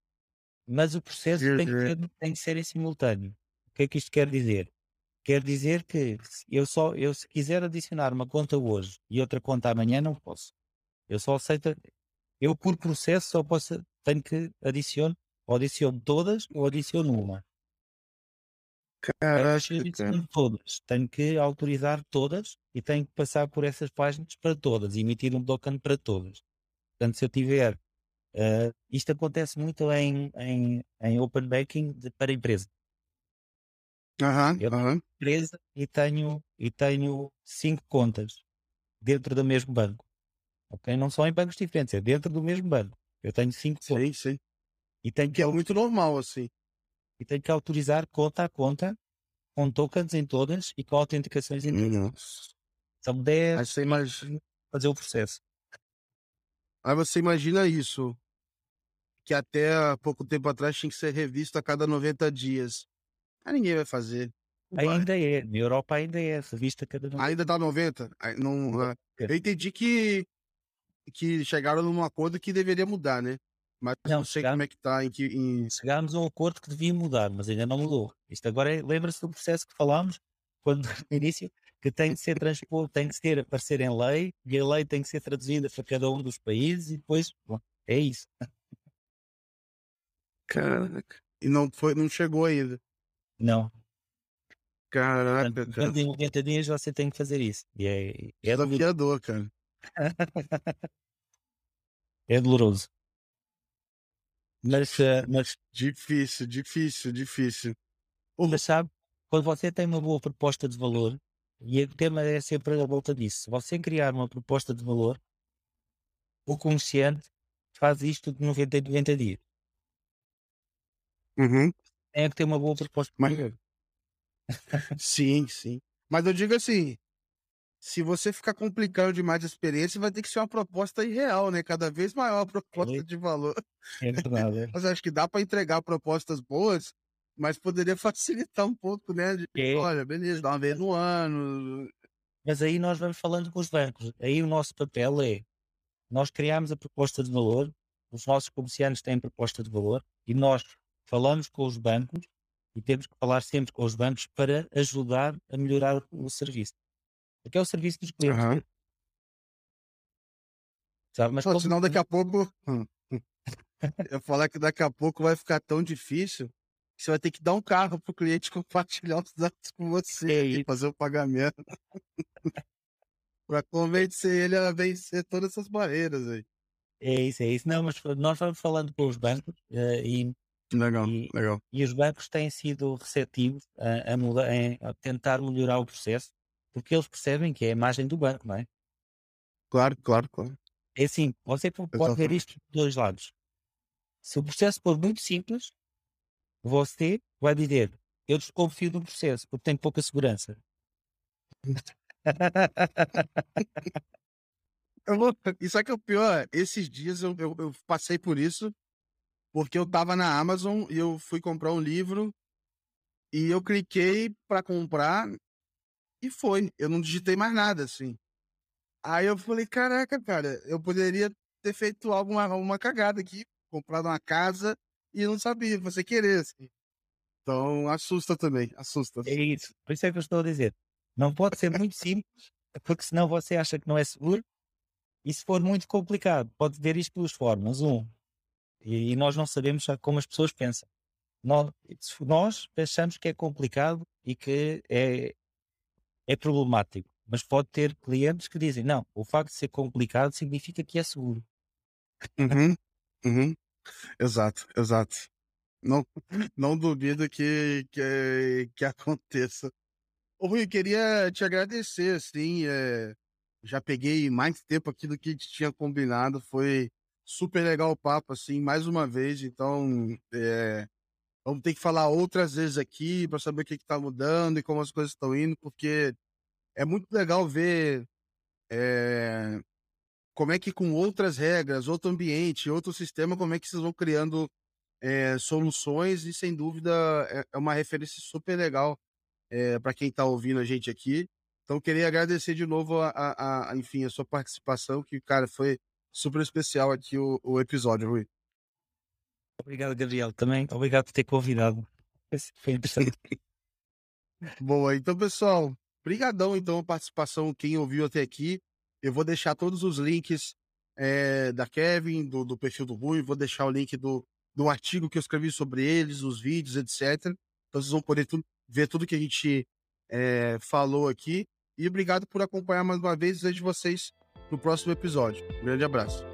Mas o processo tem que, tem que ser em simultâneo que é que isto quer dizer? Quer dizer que eu só, eu se quiser adicionar uma conta hoje e outra conta amanhã, não posso. Eu só aceito, eu por processo só posso, tenho que adicionar, ou adiciono todas ou adiciono uma. Caraca, adiciono todas. Tenho que autorizar todas e tenho que passar por essas páginas para todas, emitir um token para todas. Portanto, se eu tiver, uh, isto acontece muito em, em, em open banking de, para empresa. Aham, Eu tenho empresa e tenho, e tenho cinco contas dentro do mesmo banco. Ok? Não são em bancos diferentes, é dentro do mesmo banco. Eu tenho cinco contas. Sim, sim. E tenho que, Que é muito normal, assim. e tenho que autorizar conta a conta com tokens em todas e com autenticações em todas. Nossa. São Aí 10 você imagina, fazer o processo. aí você imagina isso, que até pouco tempo atrás tinha que ser revisto a cada 90 dias. Aí ninguém vai fazer. Ainda é, na Europa ainda é, vista cada um. Ainda dá 90? Não, é. eu entendi que, que chegaram num acordo que deveria mudar, né? Mas não, não sei como é que está. Em, que, em... Chegámos a um acordo que devia mudar, mas ainda não mudou. Isto agora é, lembra-se do processo que falámos quando, no início, que tem de ser transposto, tem de ser aparecer em lei, e a lei tem que ser traduzida para cada um dos países, e depois, bom, é isso. Caraca. E não, foi, não chegou ainda. Não. Caraca, Portanto, durante 90 dias você tem que fazer isso. E é, é desafiador, cara. é doloroso. Mas, eh, mas, difícil, difícil, difícil. Mas sabe, quando você tem uma boa proposta de valor, e o tema é sempre a volta disso, se você criar uma proposta de valor, o comerciante faz isto de 90 em 90 dias. Uhum tem que ter uma boa proposta. Mas... sim, sim. Mas eu digo assim, se você ficar complicando demais a experiência, vai ter que ser uma proposta irreal, né? Cada vez maior a proposta é. de valor. É verdade. É. mas acho que dá para entregar propostas boas, mas poderia facilitar um pouco, né? De, é. Olha, beleza, dá uma vez no ano. Mas aí nós vamos falando com os bancos. Aí o nosso papel é, nós criamos a proposta de valor, os nossos comerciantes têm proposta de valor e nós falamos com os bancos e temos que falar sempre com os bancos para ajudar a melhorar o serviço. Porque é o serviço dos clientes. Aham. Sabe? Mas Pô, como- senão daqui a pouco. Eu falar que daqui a pouco vai ficar tão difícil que você vai ter que dar um carro pro cliente compartilhar os dados com você É e fazer o pagamento. para convencer ele a vencer todas essas barreiras aí. É isso, é isso. Não, mas nós vamos falando com os bancos eh, e, Legal, E- legal. e os bancos têm sido receptivos a, a, muda- a tentar melhorar o processo, porque eles percebem que é a imagem do banco, não é? Claro, claro, claro. É assim, você po- pode ver isto de dois lados. Se o processo for muito simples, você vai dizer, eu desconfio do processo, porque tem pouca segurança. Vou... E sabe que é o pior? Esses dias eu, eu, eu passei por isso porque eu tava na Amazon e eu fui comprar um livro e eu cliquei para comprar e foi. Eu não digitei mais nada, assim. Aí eu falei, caraca, cara, eu poderia ter feito alguma uma cagada aqui, comprado uma casa e não sabia, você querer, assim. Então, assusta também, assusta. É isso. Por isso é que eu estou a dizer. Não pode ser muito simples, porque senão você acha que não é seguro. E se for muito complicado, pode ver isto duas formas. Um, e, e nós não sabemos como as pessoas pensam. Nós, nós achamos que é complicado e que é, é problemático. Mas pode ter clientes que dizem, não, o facto de ser complicado significa que é seguro. Uhum, uhum. Exato, exato. Não, não duvido que, que, que aconteça. Ô Rui, queria te agradecer, assim, é, já peguei mais tempo aqui do que tinha combinado, foi super legal o papo, assim, mais uma vez, então é, vamos ter que falar outras vezes aqui para saber o que está mudando e como as coisas estão indo, porque é muito legal ver é, como é que com outras regras, outro ambiente, outro sistema, como é que vocês vão criando é, soluções e sem dúvida é, é uma referência super legal para quem está ouvindo a gente aqui. Então queria agradecer de novo a, a, a, enfim a sua participação, que cara foi super especial aqui o, o episódio, Rui. Obrigado, Gabriel. Também obrigado por ter convidado. Foi interessante. Boa, então pessoal, brigadão então a participação, quem ouviu até aqui. Eu vou deixar todos os links é, da Kevin, do, do, perfil do Rui, vou deixar o link do, do artigo que eu escrevi sobre eles, os vídeos, etc. Então vocês vão poder tu, ver tudo que a gente é, falou aqui. E obrigado por acompanhar mais uma vez. Vejo vocês no próximo episódio. Um grande abraço.